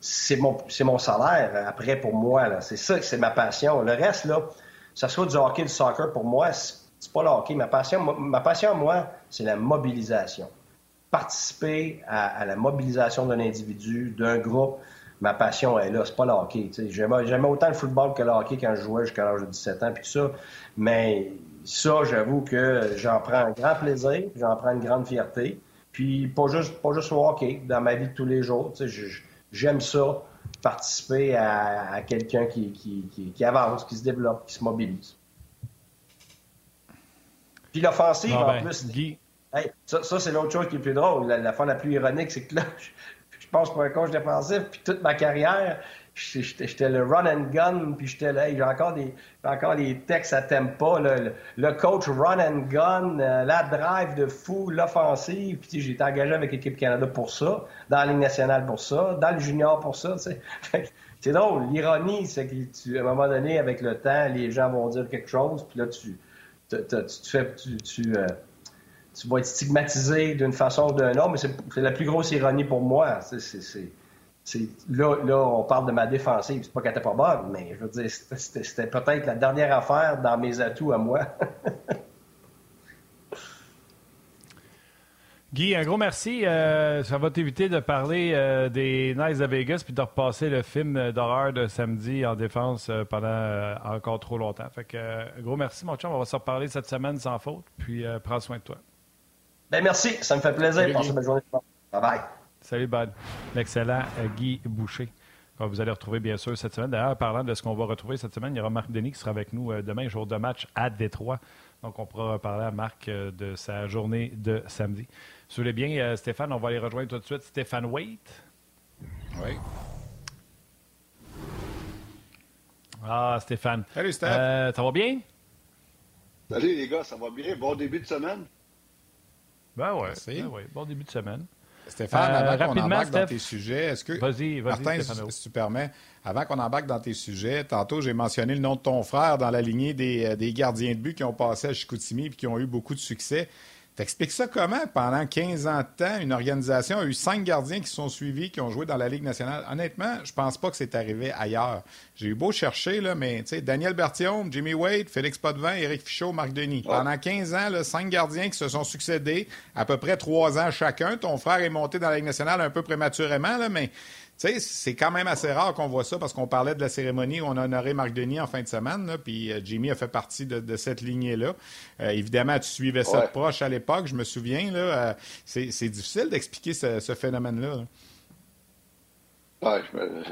Speaker 3: c'est mon, salaire après pour moi. C'est ça, c'est ma passion. Le reste, là, ça soit du hockey, du soccer, pour moi, c'est pas le hockey. Ma passion, ma passion, moi, c'est la mobilisation. Participer à, la mobilisation d'un individu, d'un groupe, ma passion est là. C'est pas le hockey. J'aimais autant le football que le hockey quand je jouais jusqu'à l'âge de 17 ans, puis ça. Mais ça, j'avoue que j'en prends un grand plaisir, j'en prends une grande fierté. Puis pas juste, pas juste au hockey, dans ma vie de tous les jours. J'aime ça, participer à, quelqu'un qui, qui, avance, qui se développe, qui se mobilise. Puis l'offensive, en ben, plus. ça, c'est l'autre chose qui est plus drôle. La, la fois la plus ironique, c'est que là, je, pense pour un coach défensif, puis toute ma carrière, J'étais le run and gun, puis j'étais là, j'ai encore des, encore les textes à tempo, le, le, coach run and gun, euh, la drive de fou, l'offensive, puis j'ai été engagé avec l'équipe Canada pour ça, dans la Ligue nationale pour ça, dans le junior pour ça. C'est drôle, l'ironie, c'est que tu, à un moment donné, avec le temps, les gens vont dire quelque chose, puis là, tu, tu, tu, fais, tu, tu, euh, tu vas être stigmatisé d'une façon ou d'une autre, mais c'est la plus grosse ironie pour moi. C'est Là, là, on parle de ma défensive. C'est pas qu'elle était pas bonne, mais je veux dire, c'était peut-être la dernière affaire dans mes atouts à moi.
Speaker 2: Guy, un gros merci. Euh, ça va t'éviter de parler euh, des Knights de Vegas puis de repasser le film d'horreur de samedi en défense euh, pendant encore trop longtemps. Fait que, un gros merci, mon chum. On va se reparler cette semaine sans faute. Puis prends soin de toi.
Speaker 3: Ben merci. Ça me fait plaisir. Passez une bonne journée. Bye bye.
Speaker 2: Salut, Bud. L'excellent euh, Guy Boucher. Vous allez retrouver bien sûr cette semaine. D'ailleurs, parlant de ce qu'on va retrouver cette semaine, il y aura Marc Denis qui sera avec nous euh, demain, jour de match à Détroit. Donc, on pourra parler à Marc euh, de sa journée de samedi. Si vous voulez bien, Stéphane, on va aller rejoindre tout de suite Stéphane Waite.
Speaker 1: Oui.
Speaker 2: Ah, Stéphane.
Speaker 1: Salut, Stéphane.
Speaker 2: ça va bien?
Speaker 6: Salut, les gars, ça va bien? Bon début de semaine?
Speaker 2: Ben ouais, ben ouais. bon début de semaine.
Speaker 1: Stéphane, avant euh, qu'on embarque dans tes sujets, est-ce que.
Speaker 2: Vas-y, vas-y.
Speaker 1: Martin, si tu permets, avant qu'on embarque dans tes sujets, tantôt, j'ai mentionné le nom de ton frère dans la lignée des, euh, des gardiens de but qui ont passé à Chicoutimi et qui ont eu beaucoup de succès. T'expliques ça comment, pendant 15 ans de temps, une organisation a eu cinq gardiens qui sont suivis, qui ont joué dans la Ligue nationale? Honnêtement, je pense pas que c'est arrivé ailleurs. J'ai eu beau chercher, là, mais tu sais, Daniel Berthiaume, Jimmy Wade, Félix Potvin, Éric Fichaud, Marc Denis. Pendant 15 ans, là, cinq gardiens qui se sont succédés, à peu près trois ans chacun. Ton frère est monté dans la Ligue nationale un peu prématurément, là, mais c'est quand même assez rare qu'on voit ça parce qu'on parlait de la cérémonie où on a honoré Marc Denis en fin de semaine, puis euh, Jimmy a fait partie de, cette lignée-là. Euh, évidemment, tu suivais ça de proche à l'époque, je me souviens. là. Euh, c'est difficile d'expliquer ce, phénomène-là.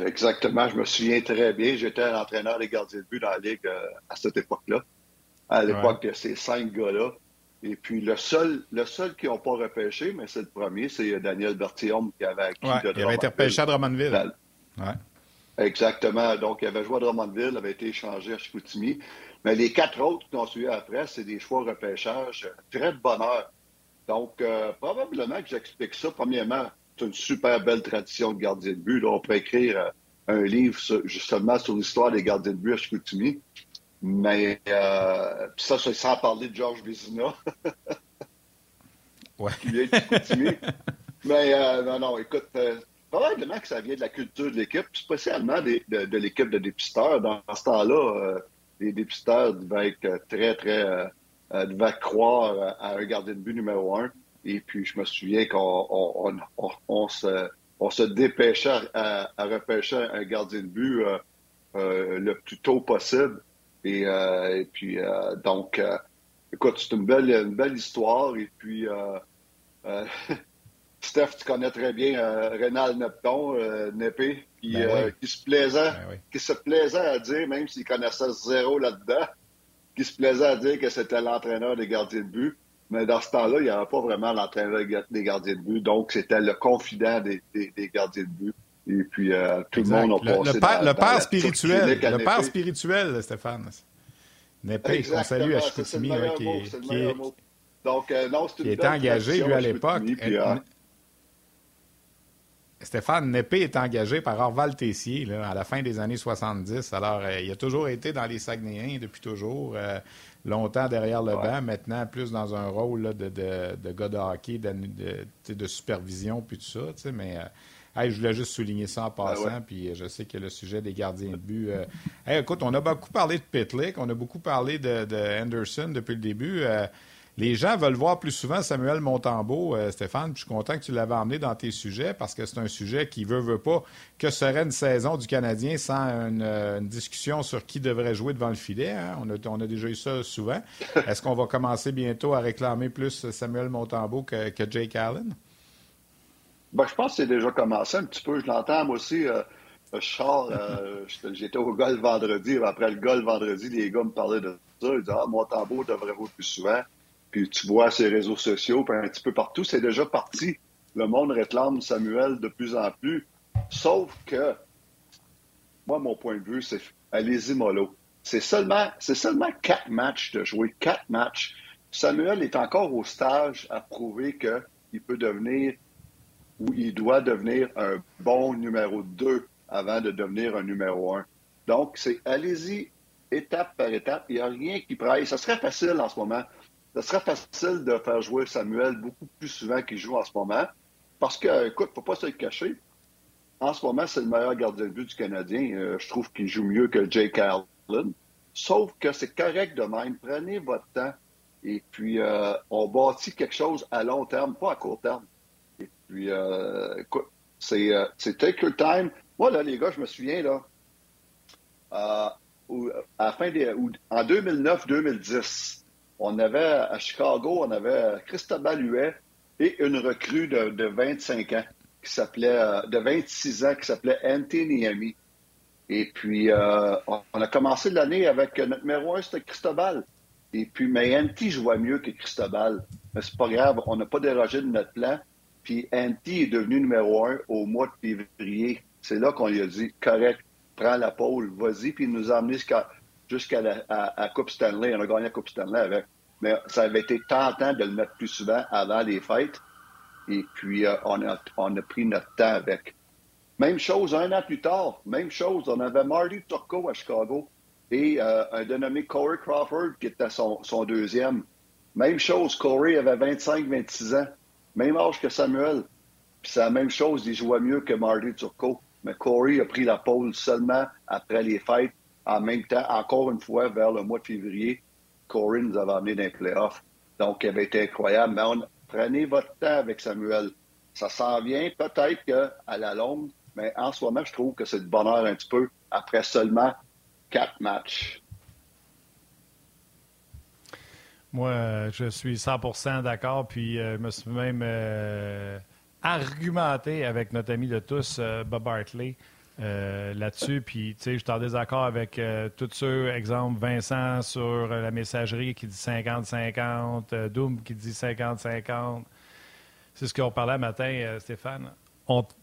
Speaker 6: exactement, je me souviens très bien. J'étais l'entraîneur des gardiens de but dans la Ligue à cette époque-là. À l'époque de ces cinq gars-là. Et puis le seul, le seul qui n'ont pas repêché, mais c'est le premier, c'est Daniel Berthiaume qui avait acquis
Speaker 1: de Il avait été repêché à Drummondville. Ouais.
Speaker 6: Exactement. Donc, il avait joué à Drummondville, avait été échangé à Chicoutimi. Mais les quatre autres qui ont suivi après, c'est des choix repêchage très de bonheur. Donc, euh, probablement que j'explique ça. Premièrement, c'est une super belle tradition de gardien de but. Là, on peut écrire euh, un livre justement sur l'histoire des gardiens de but à Chicoutimi. Mais euh, ça, c'est sans parler de Georges Vézina.
Speaker 1: ouais.
Speaker 6: qui vient de Mais euh, non, non, écoute, euh, probablement que ça vient de la culture de l'équipe, spécialement de, de l'équipe de dépisteurs. Dans ce temps-là, euh, les dépisteurs devaient être très, très. devaient croire à un gardien de but numéro un. Et puis, je me souviens qu'on on, on, on, se, on se dépêchait à, à repêcher un gardien de but le plus tôt possible. Et, euh, et puis, euh, donc, euh, écoute, c'est une belle, une belle histoire. Et puis, Steph, tu connais très bien Rénal Nepton, Népé, qui, ben qui, se plaisait, ben qui se plaisait à dire, même s'il connaissait zéro là-dedans, qui se plaisait à dire que c'était l'entraîneur des gardiens de but. Mais dans ce temps-là, il n'y avait pas vraiment l'entraîneur des gardiens de but. Donc, c'était le confident des, des, des gardiens de but. Et puis, euh, tout le monde a passé.
Speaker 1: Le, père, le père spirituel, le père spirituel, Stéphane. Népé, qu'on salue à Chicoutimi, qui, est, qui, est,
Speaker 6: Donc, euh, non,
Speaker 1: qui est engagé, lui, à l'époque. Euh, Stéphane Népé est engagé par Orval Tessier là, à la fin des années 70. Alors, il a toujours été dans les Saguenayens depuis toujours, longtemps derrière le banc, maintenant plus dans un rôle là, de, de, de, gars de hockey, de, de, supervision, puis tout ça. Mais je voulais juste souligner ça en ah passant, puis euh, je sais que le sujet des gardiens de but. Euh, écoute, on a beaucoup parlé de Pitlick, on a beaucoup parlé de, Anderson depuis le début. Euh, les gens veulent voir plus souvent Samuel Montembeau, Stéphane. je suis content que tu l'avais emmené dans tes sujets parce que c'est un sujet qui veut, veut pas. Que serait une saison du Canadien sans une, discussion sur qui devrait jouer devant le filet? Hein? On, a, on, a, déjà eu ça souvent. Est-ce qu'on va commencer bientôt à réclamer plus Samuel Montembeau que, que Jake Allen?
Speaker 6: Ben, je pense que c'est déjà commencé un petit peu. Je l'entends, moi aussi. Euh, Charles, euh, j'étais au golf vendredi. Après le golf vendredi, les gars me parlaient de ça. Ils disaient Ah, Montembeau devrait jouer plus souvent. Puis tu vois ses réseaux sociaux, puis un petit peu partout, c'est déjà parti. Le monde réclame Samuel de plus en plus. Sauf que, moi, mon point de vue, c'est allez-y, mollo. C'est seulement, c'est seulement quatre matchs de jouer, quatre matchs. Samuel est encore au stage à prouver qu'il peut devenir ou il doit devenir un bon numéro 2 avant de devenir un numéro 1. Donc, c'est allez-y étape par étape. Il n'y a rien qui presse. Ça serait facile en ce moment. Ça serait facile de faire jouer Samuel beaucoup plus souvent qu'il joue en ce moment. Parce que, écoute, il ne faut pas se le cacher. En ce moment, c'est le meilleur gardien de but du Canadien. Euh, je trouve qu'il joue mieux que Jake Allen. Sauf que c'est correct de même. Prenez votre temps. Et puis, euh, on bâtit quelque chose à long terme, pas à court terme. Puis, euh, écoute, c'est, take your time. Moi, là, les gars, je me souviens, là, à la fin en 2009-2010, on avait à Chicago, on avait Cristobal Huet et une recrue de, 25 ans qui s'appelait, euh, de 26 ans qui s'appelait Anthony Ami. Et puis, euh, on a commencé l'année avec notre numéro 1, c'était Cristobal. Et puis, mais Anti jouait mieux que Cristobal. Mais c'est pas grave, on n'a pas dérogé de notre plan. Puis Anti est devenu numéro 1 au mois de février. C'est là qu'on lui a dit, correct, prends la pôle, vas-y. Puis il nous a amené jusqu'à la Coupe Stanley. On a gagné la Coupe Stanley avec. Mais ça avait été tentant de le mettre plus souvent avant les fêtes. Et puis, euh, on, a, on a pris notre temps avec. Même chose un an plus tard. Même chose. On avait Marty Turco à Chicago et euh, un dénommé Corey Crawford qui était son deuxième. Même chose. Corey avait 25-26 ans. Même âge que Samuel. Puis c'est la même chose. Il jouait mieux que Marty Turco. Mais Corey a pris la pole seulement après les fêtes. En même temps, encore une fois, vers le mois de février, Corey nous avait amené dans les playoffs. Donc, il avait été incroyable. Mais prenez votre temps avec Samuel. Ça s'en vient peut-être qu'à la longue, mais en ce moment, je trouve que c'est le bonheur un petit peu après seulement quatre matchs.
Speaker 2: Moi, je suis 100% d'accord, puis euh, je me suis même euh, argumenté avec notre ami de tous, euh, Bob Hartley, euh, là-dessus. Puis, tu sais, je suis en désaccord avec euh, tous ceux, exemple, Vincent sur euh, la messagerie qui dit 50-50, Doom qui dit 50-50. C'est ce qu'on parlait matin, Stéphane.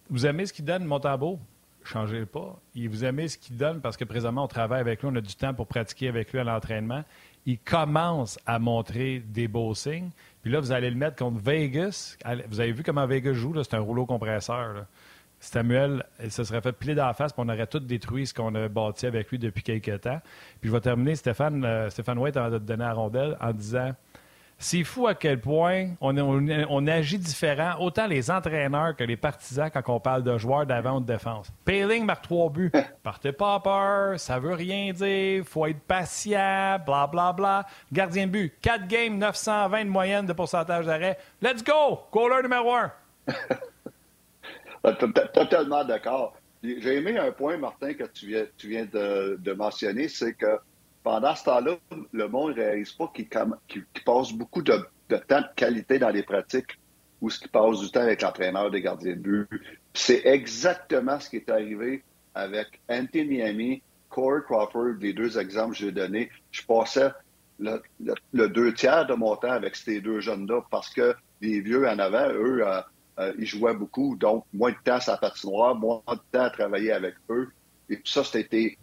Speaker 2: vous aimez ce qu'il donne, Montambeau? Changez-le pas. Il vous aimez ce qu'il donne parce que présentement, on travaille avec lui, on a du temps pour pratiquer avec lui à l'entraînement. Il commence à montrer des beaux signes. Puis là, vous allez le mettre contre Vegas. Vous avez vu comment Vegas joue? C'est un rouleau compresseur. Là. Samuel, il se serait fait plier dans la face, puis on aurait tout détruit ce qu'on a bâti avec lui depuis quelques temps. Puis je vais terminer, Stéphane, euh, Stéphane White a donné à rondelle en disant c'est fou à quel point on, on, agit différent, autant les entraîneurs que les partisans quand on parle de joueurs d'avant ou de défense. Payling marque trois buts. Partez pas peur, ça veut rien dire, faut être patient, bla bla bla. Gardien de but, 4 games, 920 de moyenne de pourcentage d'arrêt. Let's go! Goaler numéro 1.
Speaker 6: Totalement d'accord. J'ai aimé un point, Martin, que tu viens, tu viens de, mentionner, c'est que pendant ce temps-là, le monde ne réalise pas qu'il passe beaucoup de, temps de qualité dans les pratiques ou ce passe du temps avec l'entraîneur des gardiens de but. C'est exactement ce qui est arrivé avec Anthony Miami, Corey Crawford, les deux exemples que j'ai donnés. Je passais le, deux tiers de mon temps avec ces deux jeunes-là parce que les vieux en avant, eux, euh, euh, ils jouaient beaucoup, donc moins de temps sur la patinoire, moins de temps à travailler avec eux. Et tout ça, c'était,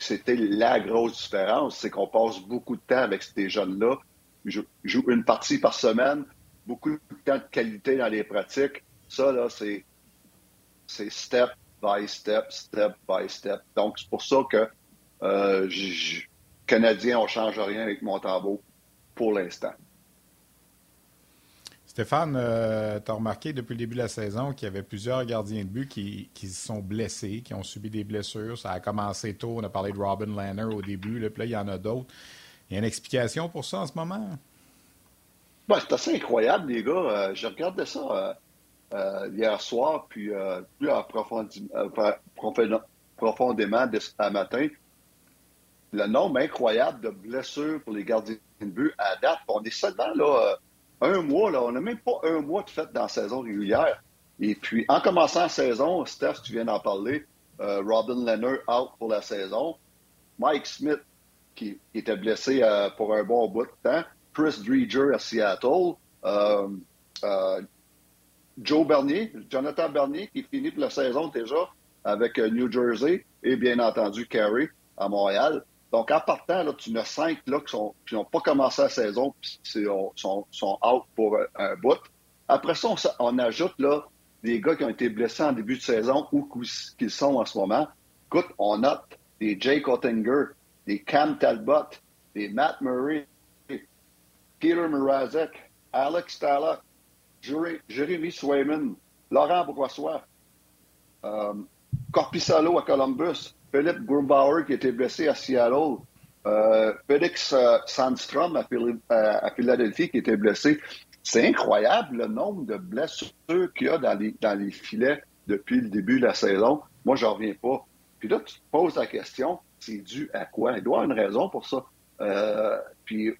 Speaker 6: c'était la grosse différence, c'est qu'on passe beaucoup de temps avec ces jeunes-là. Ils jouent une partie par semaine, beaucoup de temps de qualité dans les pratiques. Ça, là, c'est, c'est step by step, step by step. Donc, c'est pour ça que euh, Canadiens, on ne change rien avec Montembeau pour l'instant.
Speaker 1: Stéphane, euh, tu as remarqué depuis le début de la saison qu'il y avait plusieurs gardiens de but qui, qui sont blessés, qui ont subi des blessures. Ça a commencé tôt. On a parlé de Robin Lanner au début. Là, il y en a d'autres. Il y a une explication pour ça en ce moment?
Speaker 6: C'est assez incroyable, les gars. Euh, je regardais ça euh, hier soir, puis plus profondément à matin. Le nombre incroyable de blessures pour les gardiens de but à date. On est seulement là un mois, là, on n'a même pas un mois de fête dans la saison régulière. Et puis, en commençant la saison, Steph, tu viens d'en parler, Robin Leonard out pour la saison. Mike Smith, qui, était blessé pour un bon bout de temps. Chris Dreger à Seattle. Joe Bernier, Jonathan Bernier, qui finit la saison déjà avec New Jersey. Et bien entendu, Carey à Montréal. Donc, en partant, là, tu as cinq là, qui n'ont pas commencé la saison, qui sont, sont, out pour un, bout. Après ça, on, ajoute là, des gars qui ont été blessés en début de saison ou qu'ils sont en ce moment. Écoute, on note des Jake Ottinger, des Cam Talbot, des Matt Murray, Peter Mrazek, Alex Stalock, Jeremy Swayman, Laurent Brossois, euh, Corpissalo à Columbus, Philippe Grubauer qui était blessé à Seattle, euh, Félix euh, Sandstrom à, Philadelphie qui était blessé. C'est incroyable le nombre de blessures qu'il y a dans les, filets depuis le début de la saison. Moi, je reviens pas. Puis là, tu te poses la question, c'est dû à quoi? Il doit y avoir une raison pour ça. Euh, puis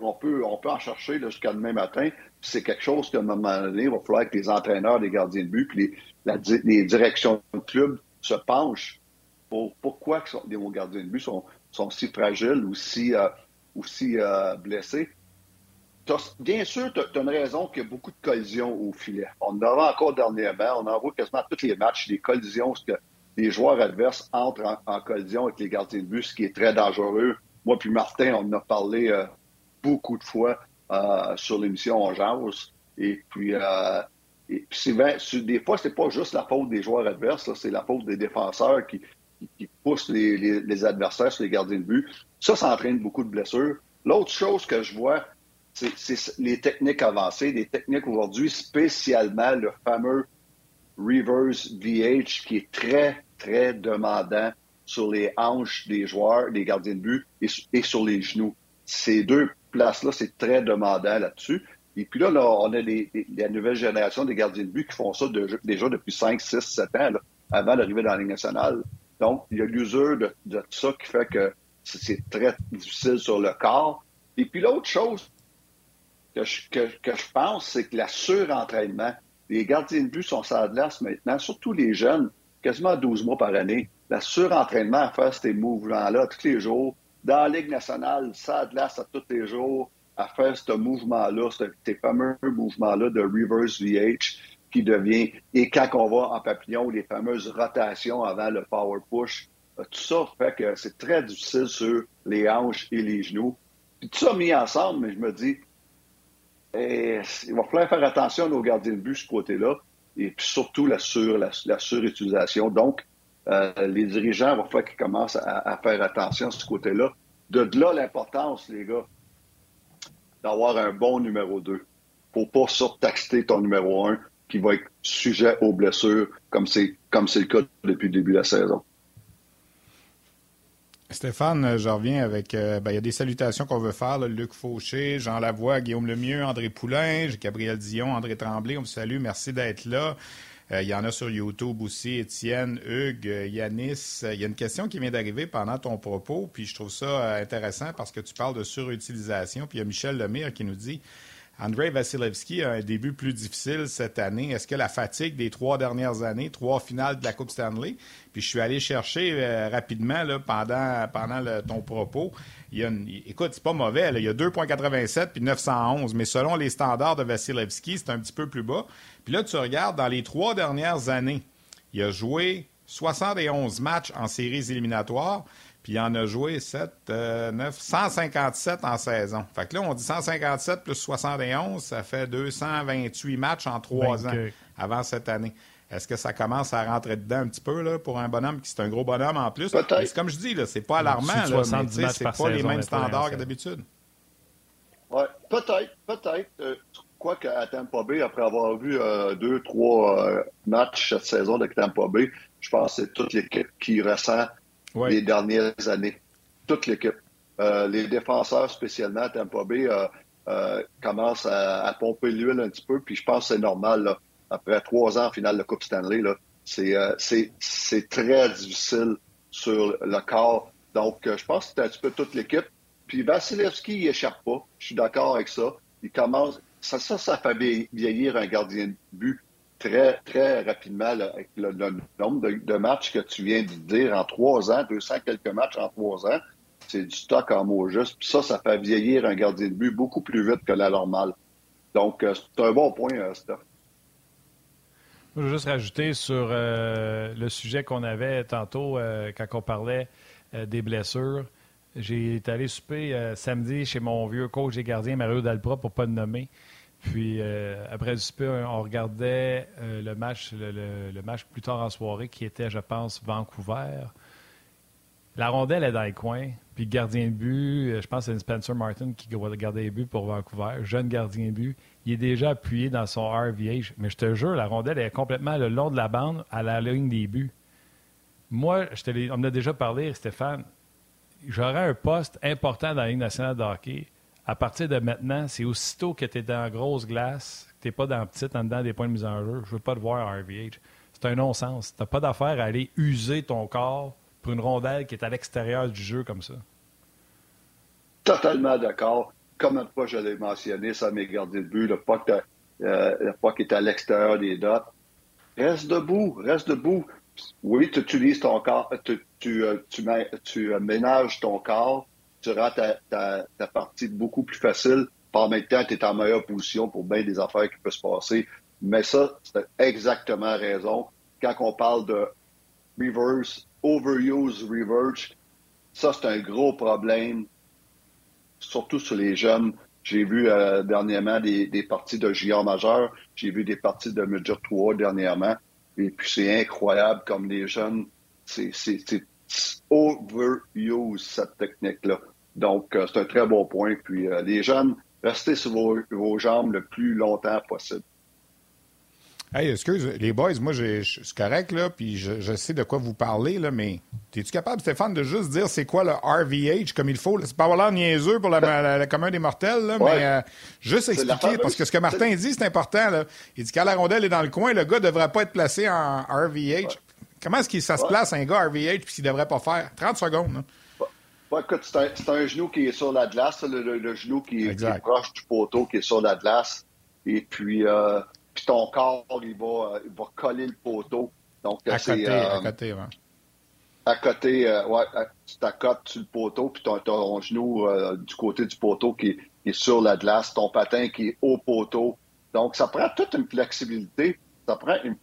Speaker 6: on peut en chercher jusqu'à demain matin. C'est quelque chose qu'à un moment donné, il va falloir que les entraîneurs, les gardiens de but, puis les, les directions de club se penchent pour pourquoi les gardiens de but sont, sont si fragiles ou si, euh, euh, blessés. Bien sûr, tu as, une raison qu'il y a beaucoup de collisions au filet. On en a encore dernièrement, on en voit quasiment tous les matchs, des collisions, que les joueurs adverses entrent en, collision avec les gardiens de but, ce qui est très dangereux. Moi puis Martin, on en a parlé euh, beaucoup de fois sur l'émission On Jase. Et puis, et des fois, c'est pas juste la faute des joueurs adverses, c'est la faute des défenseurs qui, poussent les, adversaires sur les gardiens de but. Ça, ça entraîne beaucoup de blessures. L'autre chose que je vois, c'est les techniques avancées, des techniques aujourd'hui, spécialement le fameux reverse VH qui est très, très demandant sur les hanches des joueurs, des gardiens de but et sur les genoux. Ces deux places-là, c'est très demandant là-dessus. Et puis là, on a la nouvelle génération des gardiens de but qui font ça déjà depuis 5, 6, 7 ans, avant d'arriver dans la Ligue nationale. Donc, il y a l'usure de, de, ça qui fait que c'est très difficile sur le corps. Et puis l'autre chose que je, que, je pense, c'est que la surentraînement, les gardiens de but sont la maintenant, surtout les jeunes, quasiment 12 mois par année. La surentraînement à faire ces mouvements-là tous les jours, dans la Ligue nationale, de à tous les jours, à faire ce mouvement-là, ces fameux mouvements-là de reverse VH qui devient, et quand on va en papillon, les fameuses rotations avant le power push, euh, tout ça fait que c'est très difficile sur les hanches et les genoux. Puis tout ça mis ensemble, mais je me dis, eh, il va falloir faire attention à nos gardiens de but ce côté-là, et puis surtout la, sur, la, surutilisation. Donc, euh, les dirigeants, il va falloir qu'ils commencent à, à, faire attention à ce côté-là. De là l'importance, les gars, d'avoir un bon numéro 2 pour pas surtaxer ton numéro 1 qui va être sujet aux blessures comme c'est comme c'est le cas depuis le début de la saison.
Speaker 1: Stéphane, je reviens avec. Euh, ben, il y a des salutations qu'on veut faire. Luc Fauché, Jean Lavoie, Guillaume Lemieux, André Poulain, Gabriel Dion, André Tremblay. On vous salue. Merci d'être là. Euh, il y en a sur YouTube aussi, Étienne, Hugues, euh, Yanis. Il y a une question qui vient d'arriver pendant ton propos, puis je trouve ça euh, intéressant parce que tu parles de surutilisation. Puis il y a Michel Lemire qui nous dit Andrei Vasilevski a un début plus difficile cette année. Est-ce que la fatigue des trois dernières années, trois finales de la Coupe Stanley, puis je suis allé chercher rapidement là, pendant, pendant ton propos, il y a écoute, c'est pas mauvais, il y a 2,87 puis 911, mais selon les standards de Vasilevski, c'est un petit peu plus bas. Puis là, tu regardes, dans les trois dernières années, il a joué 71 matchs en séries éliminatoires, puis il en a joué 7, 9, 157 en saison. Fait que là, on dit 157 plus 71, ça fait 228 matchs en trois ans avant cette année. Est-ce que ça commence à rentrer dedans un petit peu là, pour un bonhomme qui c'est un gros bonhomme en plus? C'est comme je dis, là, c'est pas alarmant, là, mais c'est pas les mêmes standards que d'habitude.
Speaker 6: Oui, peut-être, peut-être. Euh, quoi qu'à Tampa Bay, après avoir vu euh, deux, trois euh, matchs cette saison de Tampa Bay, je pense que c'est toute l'équipe qui ressent les dernières années. Toute l'équipe. Euh, les défenseurs, spécialement à Tampa Bay, commencent à, pomper l'huile un petit peu, puis je pense que c'est normal. après trois ans en finale de Coupe Stanley, c'est très difficile sur le corps. Donc, je pense que c'est un petit peu toute l'équipe. Puis Vasilevski, il échappe pas. Je suis d'accord avec ça. Il commence, ça, ça, ça fait vieillir un gardien de but très, très rapidement le, nombre de, matchs que tu viens de dire en trois ans, 200 quelques matchs en trois ans. C'est du stock en mots juste. Puis ça, ça fait vieillir un gardien de but beaucoup plus vite que la normale. Donc, euh, c'est un bon point, euh, Steph.
Speaker 2: Je veux juste rajouter sur euh, le sujet qu'on avait tantôt quand on parlait des blessures. J'ai été allé souper samedi chez mon vieux coach et gardien Mario Dalpra pour pas le nommer. Puis après le souper, on regardait le match le, match plus tard en soirée qui était, je pense, Vancouver. La rondelle est dans les coins. Puis gardien de but, euh, je pense que c'est Spencer Martin qui garder les buts pour Vancouver. Jeune gardien de but. Il est déjà appuyé dans son RVH. Mais je te jure, la rondelle est complètement le long de la bande à la ligne des buts. Moi, je on en a déjà parlé, Stéphane. J'aurais un poste important dans la Ligue nationale de hockey. À partir de maintenant, c'est aussitôt que tu es dans grosse glace, que tu n'es pas dans petite, en dedans des points de mise en jeu. Je veux pas te voir RVH. C'est un non-sens. Tu n'as pas d'affaire à aller user ton corps pour une rondelle qui est à l'extérieur du jeu comme ça.
Speaker 6: Totalement d'accord. Comme une fois je l'ai mentionné, ça m'est gardé de but, le puck, euh, le est à l'extérieur des dots. Reste debout, reste debout. Oui, tu utilises ton corps, tu, tu, euh, tu, tu euh, ménages ton corps, tu rends ta, partie beaucoup plus facile. Par même temps, tu es en meilleure position pour bien des affaires qui peuvent se passer. Mais ça, c'est exactement raison. Quand on parle de reverse overuse reverse, ça, c'est un gros problème, surtout sur les jeunes. J'ai vu euh, dernièrement des, parties de junior majeur, j'ai vu des parties de Major 3 dernièrement, et puis c'est incroyable comme les jeunes, c'est overuse cette technique-là. Donc, euh, c'est un très bon point. Puis euh, les jeunes, restez sur vos jambes le plus longtemps possible.
Speaker 1: Hey, excuse, les boys, moi, je suis correct, là, puis je, sais de quoi vous parlez, là, mais es-tu capable, Stéphane, de juste dire c'est quoi le RVH comme il faut? C'est pas l'air niaiseux pour la, la, commune des mortels, là, mais euh, juste expliquer, parce que ce que Martin dit, c'est important, là. Il dit quand la rondelle est dans le coin, le gars devrait pas être placé en RVH. Comment est-ce que ça se place, un gars RVH, puis qu'il devrait pas faire? 30 secondes,
Speaker 6: là. Écoute, c'est un, genou qui est sur la glace, le, genou qui est, proche du poteau, qui est sur la glace. Et puis, euh, puis ton corps, il va, euh, il va coller le poteau. Donc,
Speaker 1: à côté, euh, à côté, ouais.
Speaker 6: À côté, euh, ouais, tu t'accotes sur le poteau, puis ton, ton genou du côté du poteau qui, est sur la glace, ton patin qui est au poteau. Donc, ça prend toute une flexibilité. Ça prend une,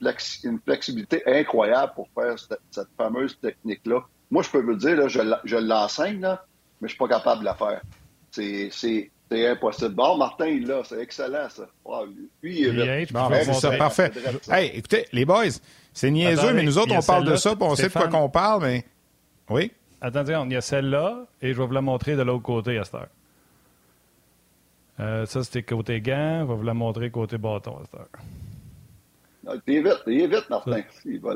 Speaker 6: une flexibilité incroyable pour faire cette, fameuse technique-là. Moi, je peux vous le dire, là, je, je l'enseigne, là, mais je suis pas capable de la faire. C'est c'est impossible. Bon, Martin, il l'a. C'est excellent, ça. lui, il est
Speaker 1: bon, c'est ça, parfait. Hey, écoutez, les boys, c'est niaiseux, mais nous autres, on parle de ça, puis on sait de quoi qu'on parle, mais. Oui?
Speaker 2: Attendez, il y a celle-là, et je vais vous la montrer de l'autre côté à cette heure. Euh, ça, c'était côté gant. Je vais vous la montrer côté bâton à cette
Speaker 6: heure. Il est vite, il est vite, Martin. Il va...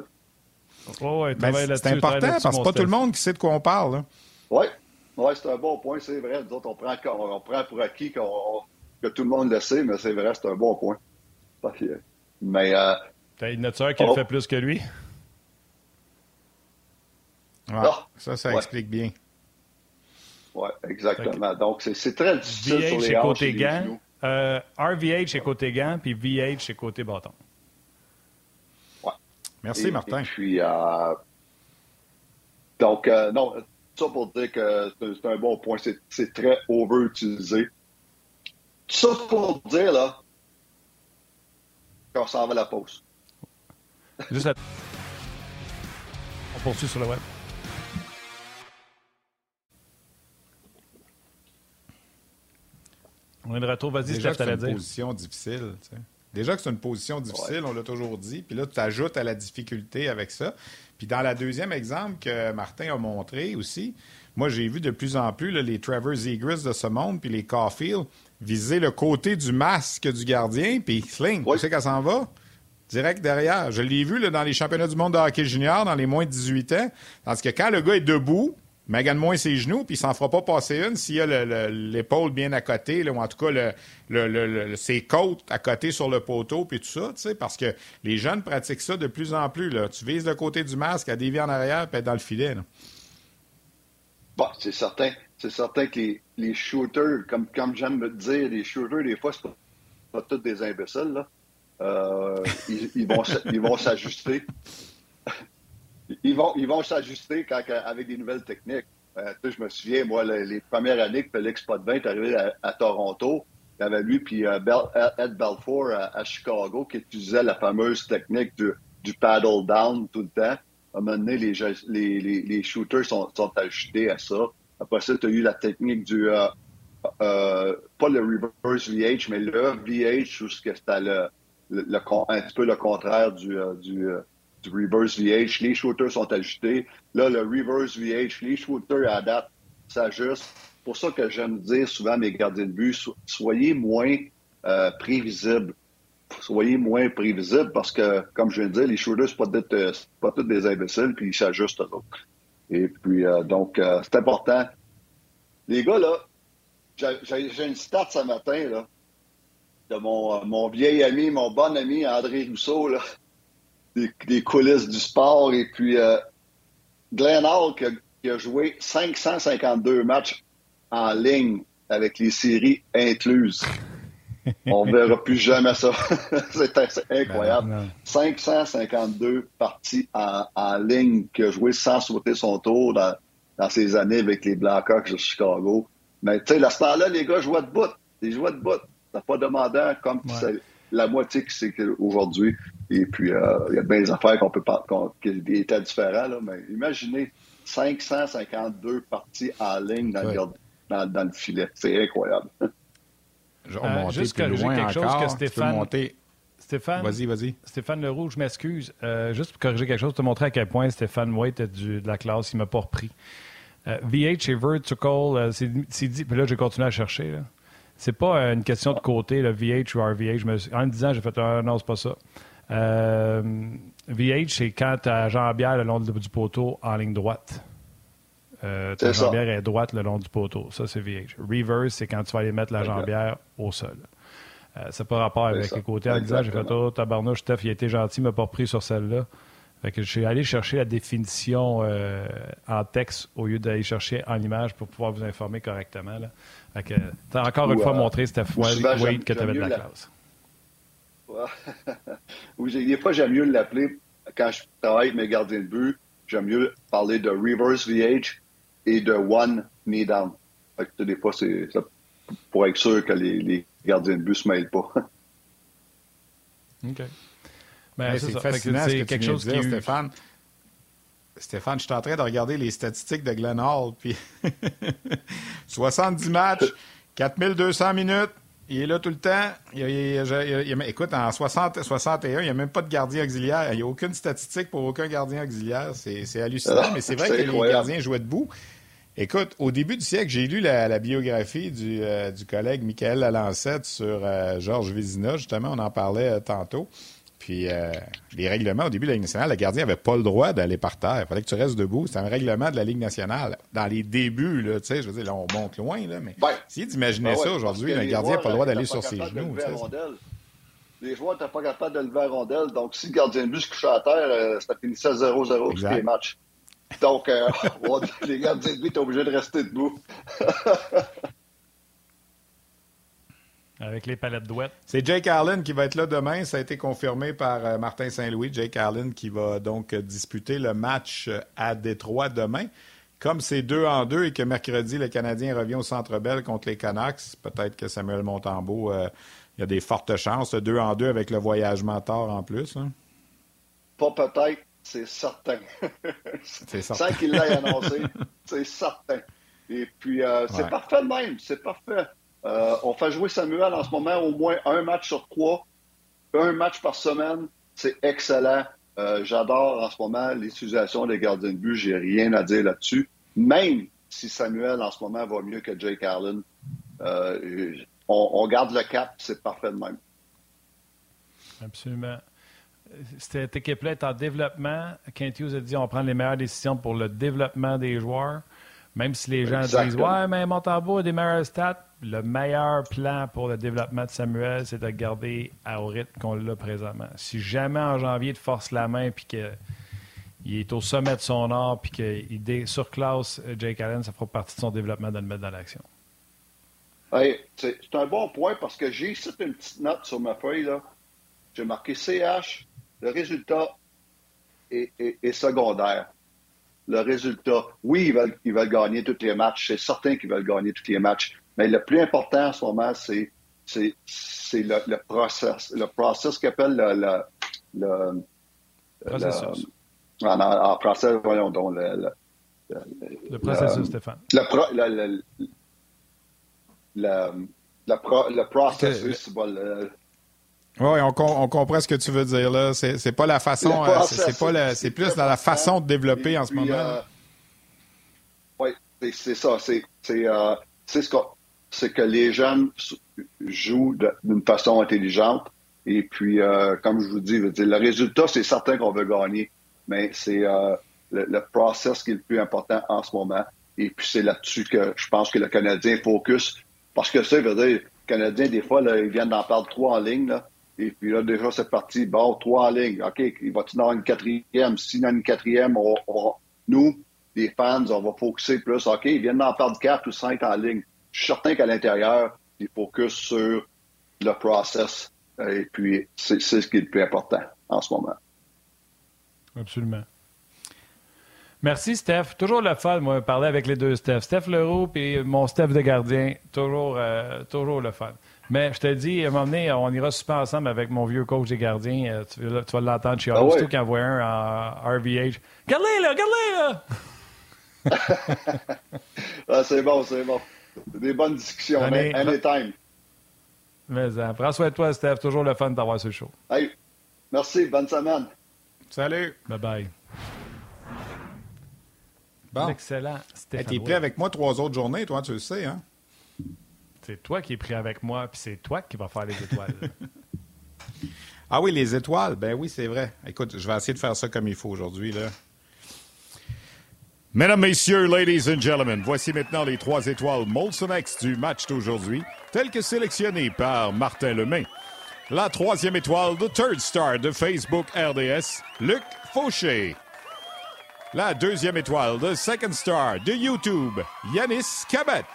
Speaker 2: Oh, ouais,
Speaker 1: ben, c'est important parce que c'est pas tout le monde qui sait de quoi on parle.
Speaker 6: Oui. Oui, c'est un bon point, c'est vrai. Nous autres, on prend, on prend pour acquis que tout le monde le sait, mais c'est vrai, c'est un bon point. Mais. Euh,
Speaker 2: T'as une nature qui le fait plus que lui?
Speaker 1: Ah, ça, ça explique bien.
Speaker 6: Oui, exactement. Donc, c'est très difficile VH sur les côté gants.
Speaker 2: Euh, RVH est côté gants, puis VH est côté bâton.
Speaker 1: Merci, Martin.
Speaker 6: Et puis, euh, donc, euh, non, ça pour dire que c'est un bon point. C'est très over-utilisé. Ça pour dire, là, qu'on s'en va à la pause.
Speaker 2: Juste à... On poursuit sur le web. On est de retour. Vas-y,
Speaker 1: Déjà que c'est une position difficile. Déjà que c'est une position difficile, on l'a toujours dit. Puis là, tu ajoutes à la difficulté avec ça. Puis dans la deuxième exemple que Martin a montré aussi, moi, j'ai vu de plus en plus les Trevor Zegras de ce monde, puis les Caulfield, viser le côté du masque du gardien, puis sling, tu sais qu'elle s'en va? Direct derrière. Je l'ai vu là, dans les championnats du monde de hockey junior, dans les moins de 18 ans. Parce que quand le gars est debout, Megan moins ses genoux, puis il s'en fera pas passer une s'il a l'épaule bien à côté, ou en tout cas le, ses côtes à côté sur le poteau, puis tout ça, tu sais, parce que les jeunes pratiquent ça de plus en plus. Là. Tu vises le côté du masque, à dévier en arrière, puis dans le filet.
Speaker 6: Bon, c'est certain. C'est certain que les, shooters, comme, comme j'aime me dire, les shooters, des fois, c'est pas, pas tous des imbéciles. Là. Euh, ils vont s'ajuster. Ils vont ils vont s'ajuster avec des nouvelles techniques. Euh, je me souviens, moi, les, premières années que Félix Potvin est arrivé à, Toronto, il y avait lui puis euh, Ed Belfour à, Chicago qui utilisait la fameuse technique du, du paddle down tout le temps. À un moment donné, les, les, shooters sont, sont, ajustés à ça. Après ça, tu as eu la technique du... Euh, euh, pas le reverse VH, mais le VH, où c'était le, le, le, un petit peu le contraire du, du, du, reverse VH. Les shooters sont ajustés. Là, le reverse VH, les shooters à date s'ajustent. C'est pour ça que j'aime dire souvent à mes gardiens de but, soyez moins euh, prévisibles soyez moins prévisibles parce que, comme je viens de dire, les shooters, ce pas, pas tous des imbéciles, puis ils s'ajustent Et puis, euh, donc, euh, c'est important. Les gars, là, j'ai une stat ce matin, là, de mon, euh, mon vieil ami, mon bon ami André Rousseau, là, des, coulisses du sport. Et puis, Glenn Hall, qui a, qui a joué 552 matchs en ligne avec les séries incluses. On ne verra plus jamais ça. c'est incroyable. 552 parties en, ligne qu'il a joué sans sauter son tour dans, dans ses années avec les Blackhawks de Chicago. Mais tu sais, la ce là les gars jouaient de bout. Ils jouaient de bout. T'as pas demandé comme c'est la moitié que c'est aujourd'hui. Et puis, euh, il y a bien des affaires qu'on peut pas, qui étaient différents, là, mais imaginez 552 parties en ligne dans, le, dans, dans le filet. C'est incroyable.
Speaker 2: Euh, juste corriger quelque chose que Stéphane. Stéphane, vas-y, vas-y. Stéphane Leroux, je m'excuse. Euh, juste pour corriger quelque chose, te montrer à quel point Stéphane White est du, de la classe, il m'a pas repris. Euh, VH et Vertical, c'est dit, puis là, j'ai continué à chercher. C'est pas une question de côté, le VH ou RVH. en me disant, j'ai fait un non, c'est pas ça. VH, c'est quand tu as jambière le long du poteau en ligne droite. Euh, ta jambière est droite le long du poteau. Ça, c'est VH. Reverse, c'est quand tu vas aller mettre la jambière au sol. Euh, ça n'a pas rapport avec les côtés en disant j'ai fait oh, tabarnouche, Steph, il a été gentil, il m'a pas repris sur celle-là. Fait que je suis allé chercher la définition euh, en texte au lieu d'aller chercher en image pour pouvoir vous informer correctement. Là. Fait que tu as encore une fois montré, Steph Wade, que tu avais de la, classe.
Speaker 6: Oui, des fois, j'aime mieux l'appeler quand je travaille avec mes gardiens de but. J'aime mieux parler de reverse VH et de one knee down. Fait que, des fois, c'est pour être sûr que les, les gardiens de but se mêlent pas.
Speaker 1: OK. Ben, c'est fascinant ce que quelque chose dire, Stéphane. Stéphane, je suis en train de regarder les statistiques de Glenn Hall, puis 70 matchs, 4200 minutes, il est là tout le temps. écoute, en 60, 61, il n'y a même pas de gardien auxiliaire. Il n'y a aucune statistique pour aucun gardien auxiliaire. C'est hallucinant, ah, mais c'est vrai que les gardiens jouaient debout. Écoute, au début du siècle, j'ai lu la, biographie du, euh, du, collègue Michael Lalancette sur euh, Georges Vézina. Justement, on en parlait euh, tantôt. Puis les règlements au début de la Ligue nationale, le gardien n'avait pas le droit d'aller par terre. Il fallait que tu restes debout. C'est un règlement de la Ligue nationale. Dans les débuts, là, tu sais, je veux dire, là, on monte loin, là, mais essayez d'imaginer ça aujourd'hui, un gardien n'a pas le droit d'aller sur ses genoux.
Speaker 6: Les joueurs n'étaient pas capables de lever la rondelle. Donc, si le gardien de but se couchait à terre, ça finissait 0-0 tous les matchs. Donc, euh, les gardiens de but sont obligés de rester debout.
Speaker 2: Avec les palettes douettes.
Speaker 1: C'est Jake Allen qui va être là demain. Ça a été confirmé par euh, Martin Saint-Louis. Jake Allen qui va donc disputer le match à Détroit demain. Comme c'est deux en deux et que mercredi, le Canadien revient au Centre Bell contre les Canucks, peut-être que Samuel Montembeau, euh, il y a des fortes chances. Deux en deux avec le voyage mentor en plus. Hein.
Speaker 6: Pas peut-être c'est certain. C'est certain. Sans qu'il l'ait annoncé, c'est certain. Et puis, euh, c'est parfait de même, c'est parfait. Euh, on fait jouer Samuel en ce moment au moins un match sur trois, un match par semaine. C'est excellent. Euh, j'adore en ce moment l'utilisation des gardiens de but. J'ai rien à dire là-dessus. Même si Samuel en ce moment va mieux que Jake Allen, on, on garde le cap, c'est parfait de même.
Speaker 2: Absolument cette équipe-là est en développement. Kent Hughes a dit on prend les meilleures décisions pour le développement des joueurs. Même si les gens disent Ouais, mais Montembeau a des meilleurs stats, le meilleur plan pour le développement de Samuel, c'est de garder au rythme qu'on l'a présentement. Si jamais en janvier, il force la main puis qu'il est au sommet de son art puis qu'il surclasse Jake Allen, ça fera partie de son développement de le mettre dans l'action.
Speaker 6: c'est un bon point parce que j'ai ici une petite note sur ma feuille. J'ai marqué CH. Le résultat est, secondaire. Le résultat, oui, ils veulent, ils veulent gagner tous les matchs. C'est certain qu'ils veulent gagner tous les matchs. Mais le plus important en ce moment, c'est c'est le, le, process, le process qu'appelle le, le, le,
Speaker 2: processus.
Speaker 6: Le, en, en, process, voyons donc, le,
Speaker 2: le, processus, Stéphane.
Speaker 6: Le, pro, le, le, le, processus,
Speaker 1: oui, on, on, comprend ce que tu veux dire là. C'est, pas la façon, euh, c'est, pas c'est plus dans la façon de développer en ce moment. Euh,
Speaker 6: oui, c'est, ça. C'est, c'est, euh, c'est ce qu'on, c'est que les jeunes jouent d'une façon intelligente. Et puis, euh, comme je vous dis, le résultat, c'est certain qu'on veut gagner, mais c'est euh, le, process qui est le plus important en ce moment. Et puis, c'est là-dessus que je pense que le Canadien focus. Parce que ça, dire, le Canadien, des fois, là, ils viennent d'en perdre trois en ligne. Là, et puis là, déjà, c'est parti. Bon, trois en ligne. OK, il va-tu en une quatrième? S'il en a une quatrième, nous, les fans, on va focuser plus. OK, ils viennent d'en perdre quatre ou cinq en ligne je suis certain qu'à l'intérieur, il focus sur le process. Et puis, c'est ce qui est le plus important en ce moment.
Speaker 2: Absolument. Merci, Steph. Toujours le fun, moi, parler avec les deux Steph. Steph Leroux et mon Steph de gardien. Toujours, euh, toujours le fun. Mais je te dis, à un moment donné, on ira super ensemble avec mon vieux coach des gardiens. Euh, tu, vas l'entendre chez ah Surtout quand voit un en RVH. Regardez là, regardez
Speaker 6: là! ah, c'est bon, c'est bon. Des bonnes discussions. mais anytime.
Speaker 2: Mais hein, prends soin de toi, Steph. Toujours le fun d'avoir ce show.
Speaker 6: Hey, merci. Bonne semaine.
Speaker 1: Salut.
Speaker 2: Bye-bye.
Speaker 1: Bon.
Speaker 2: Excellent.
Speaker 1: Tu es prêt avec moi trois autres journées, toi, tu le sais, hein?
Speaker 2: C'est toi qui es pris avec moi, puis c'est toi qui vas faire les étoiles.
Speaker 1: ah oui, les étoiles. Ben oui, c'est vrai. Écoute, je vais essayer de faire ça comme il faut aujourd'hui, là. Mesdames, Messieurs, Ladies and Gentlemen, voici maintenant les trois étoiles Molson X du match d'aujourd'hui, telles que sélectionnées par Martin Lemay. La troisième étoile, The Third Star de Facebook RDS, Luc Fauché. La deuxième étoile, The Second Star de YouTube, Yanis Cabet.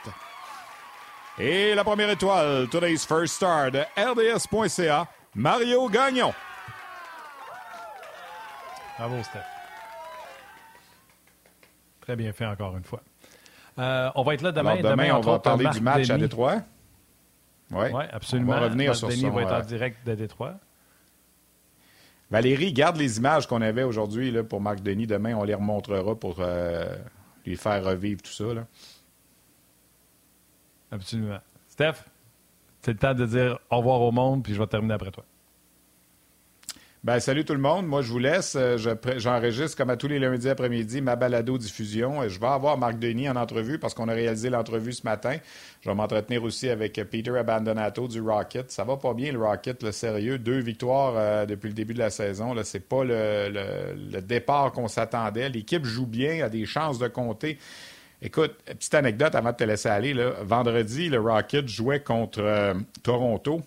Speaker 1: Et la première étoile, Today's First Star de RDS.ca, Mario Gagnon.
Speaker 2: Bravo, Steph. Très bien fait encore une fois. Euh, on va être là demain.
Speaker 1: demain, on va parler du match à Détroit.
Speaker 2: Oui, ouais, absolument.
Speaker 1: On va revenir sur
Speaker 2: Denis va être en
Speaker 1: euh,
Speaker 2: direct de Détroit.
Speaker 1: Valérie, garde les images qu'on avait aujourd'hui pour Marc Denis. Demain, on les remontrera pour euh, lui faire revivre tout ça. Là.
Speaker 2: Absolument. Steph, c'est le temps de dire au revoir au monde, puis je vais terminer après toi.
Speaker 1: Ben, salut tout le monde. Moi, je vous laisse. Euh, j'enregistre, comme à tous les lundis après-midi, ma balado-diffusion. Euh, je vais avoir Marc Denis en entrevue parce qu'on a réalisé l'entrevue ce matin. Je vais m'entretenir aussi avec Peter Abandonato du Rocket. Ça va pas bien, le Rocket, le sérieux. Deux victoires euh, depuis le début de la saison. Ce n'est pas le, départ qu'on s'attendait. L'équipe joue bien, a des chances de compter. Écoute, petite anecdote avant de te laisser aller. Vendredi, le Rocket jouait contre Toronto.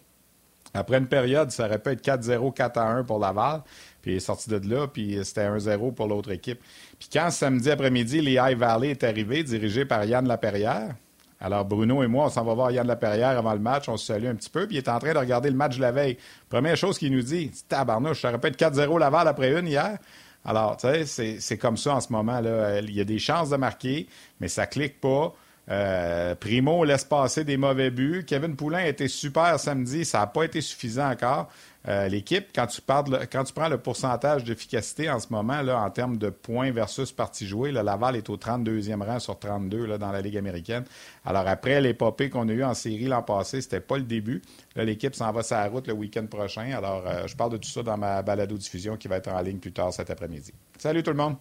Speaker 1: Après une période, ça aurait pu être 4-0, 4-1 pour Laval. Puis il est sorti de là, puis c'était 1-0 pour l'autre équipe. Puis quand samedi après-midi, les High Valley est arrivé, dirigé par Yann Laperrière, alors Bruno et moi, on s'en va voir Yann Laperrière avant le match, on se salue un petit peu, puis il est en train de regarder le match de la veille. Première chose qu'il nous dit, tabarnouche, ça aurait pu être 4-0 Laval après une hier. Alors, tu sais, c'est comme ça en ce moment. là. Il y a des chances de marquer, mais ça clique pas. Euh, Primo laisse passer des mauvais buts. Kevin Poulain a été super samedi. Ça n'a pas été suffisant encore. Euh, l'équipe, quand tu prends le pourcentage d'efficacité en ce moment, là, en termes de points versus parties jouées, Laval est au 32e rang sur 32 là, dans la Ligue américaine. Alors après l'épopée qu'on a eue en série l'an passé, c'était pas le début. l'équipe s'en va la route le week-end prochain. Alors euh, je parle de tout ça dans ma balado-diffusion qui va être en ligne plus tard cet après-midi. Salut tout le monde!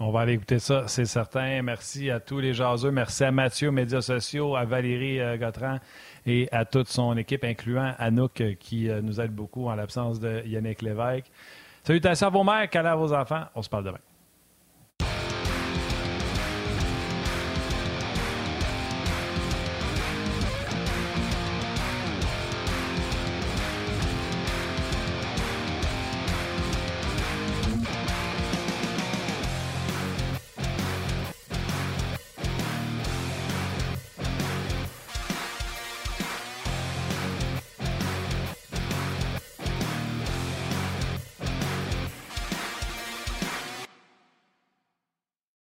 Speaker 2: On va aller écouter ça, c'est certain. Merci à tous les jaseux. Merci à Mathieu, médias sociaux, à Valérie euh, Gautran et à toute son équipe, incluant Anouk, euh, qui euh, nous aide beaucoup en l'absence de Yannick Lévesque. Salutations à vos mères, câlins à vos enfants. On se parle demain.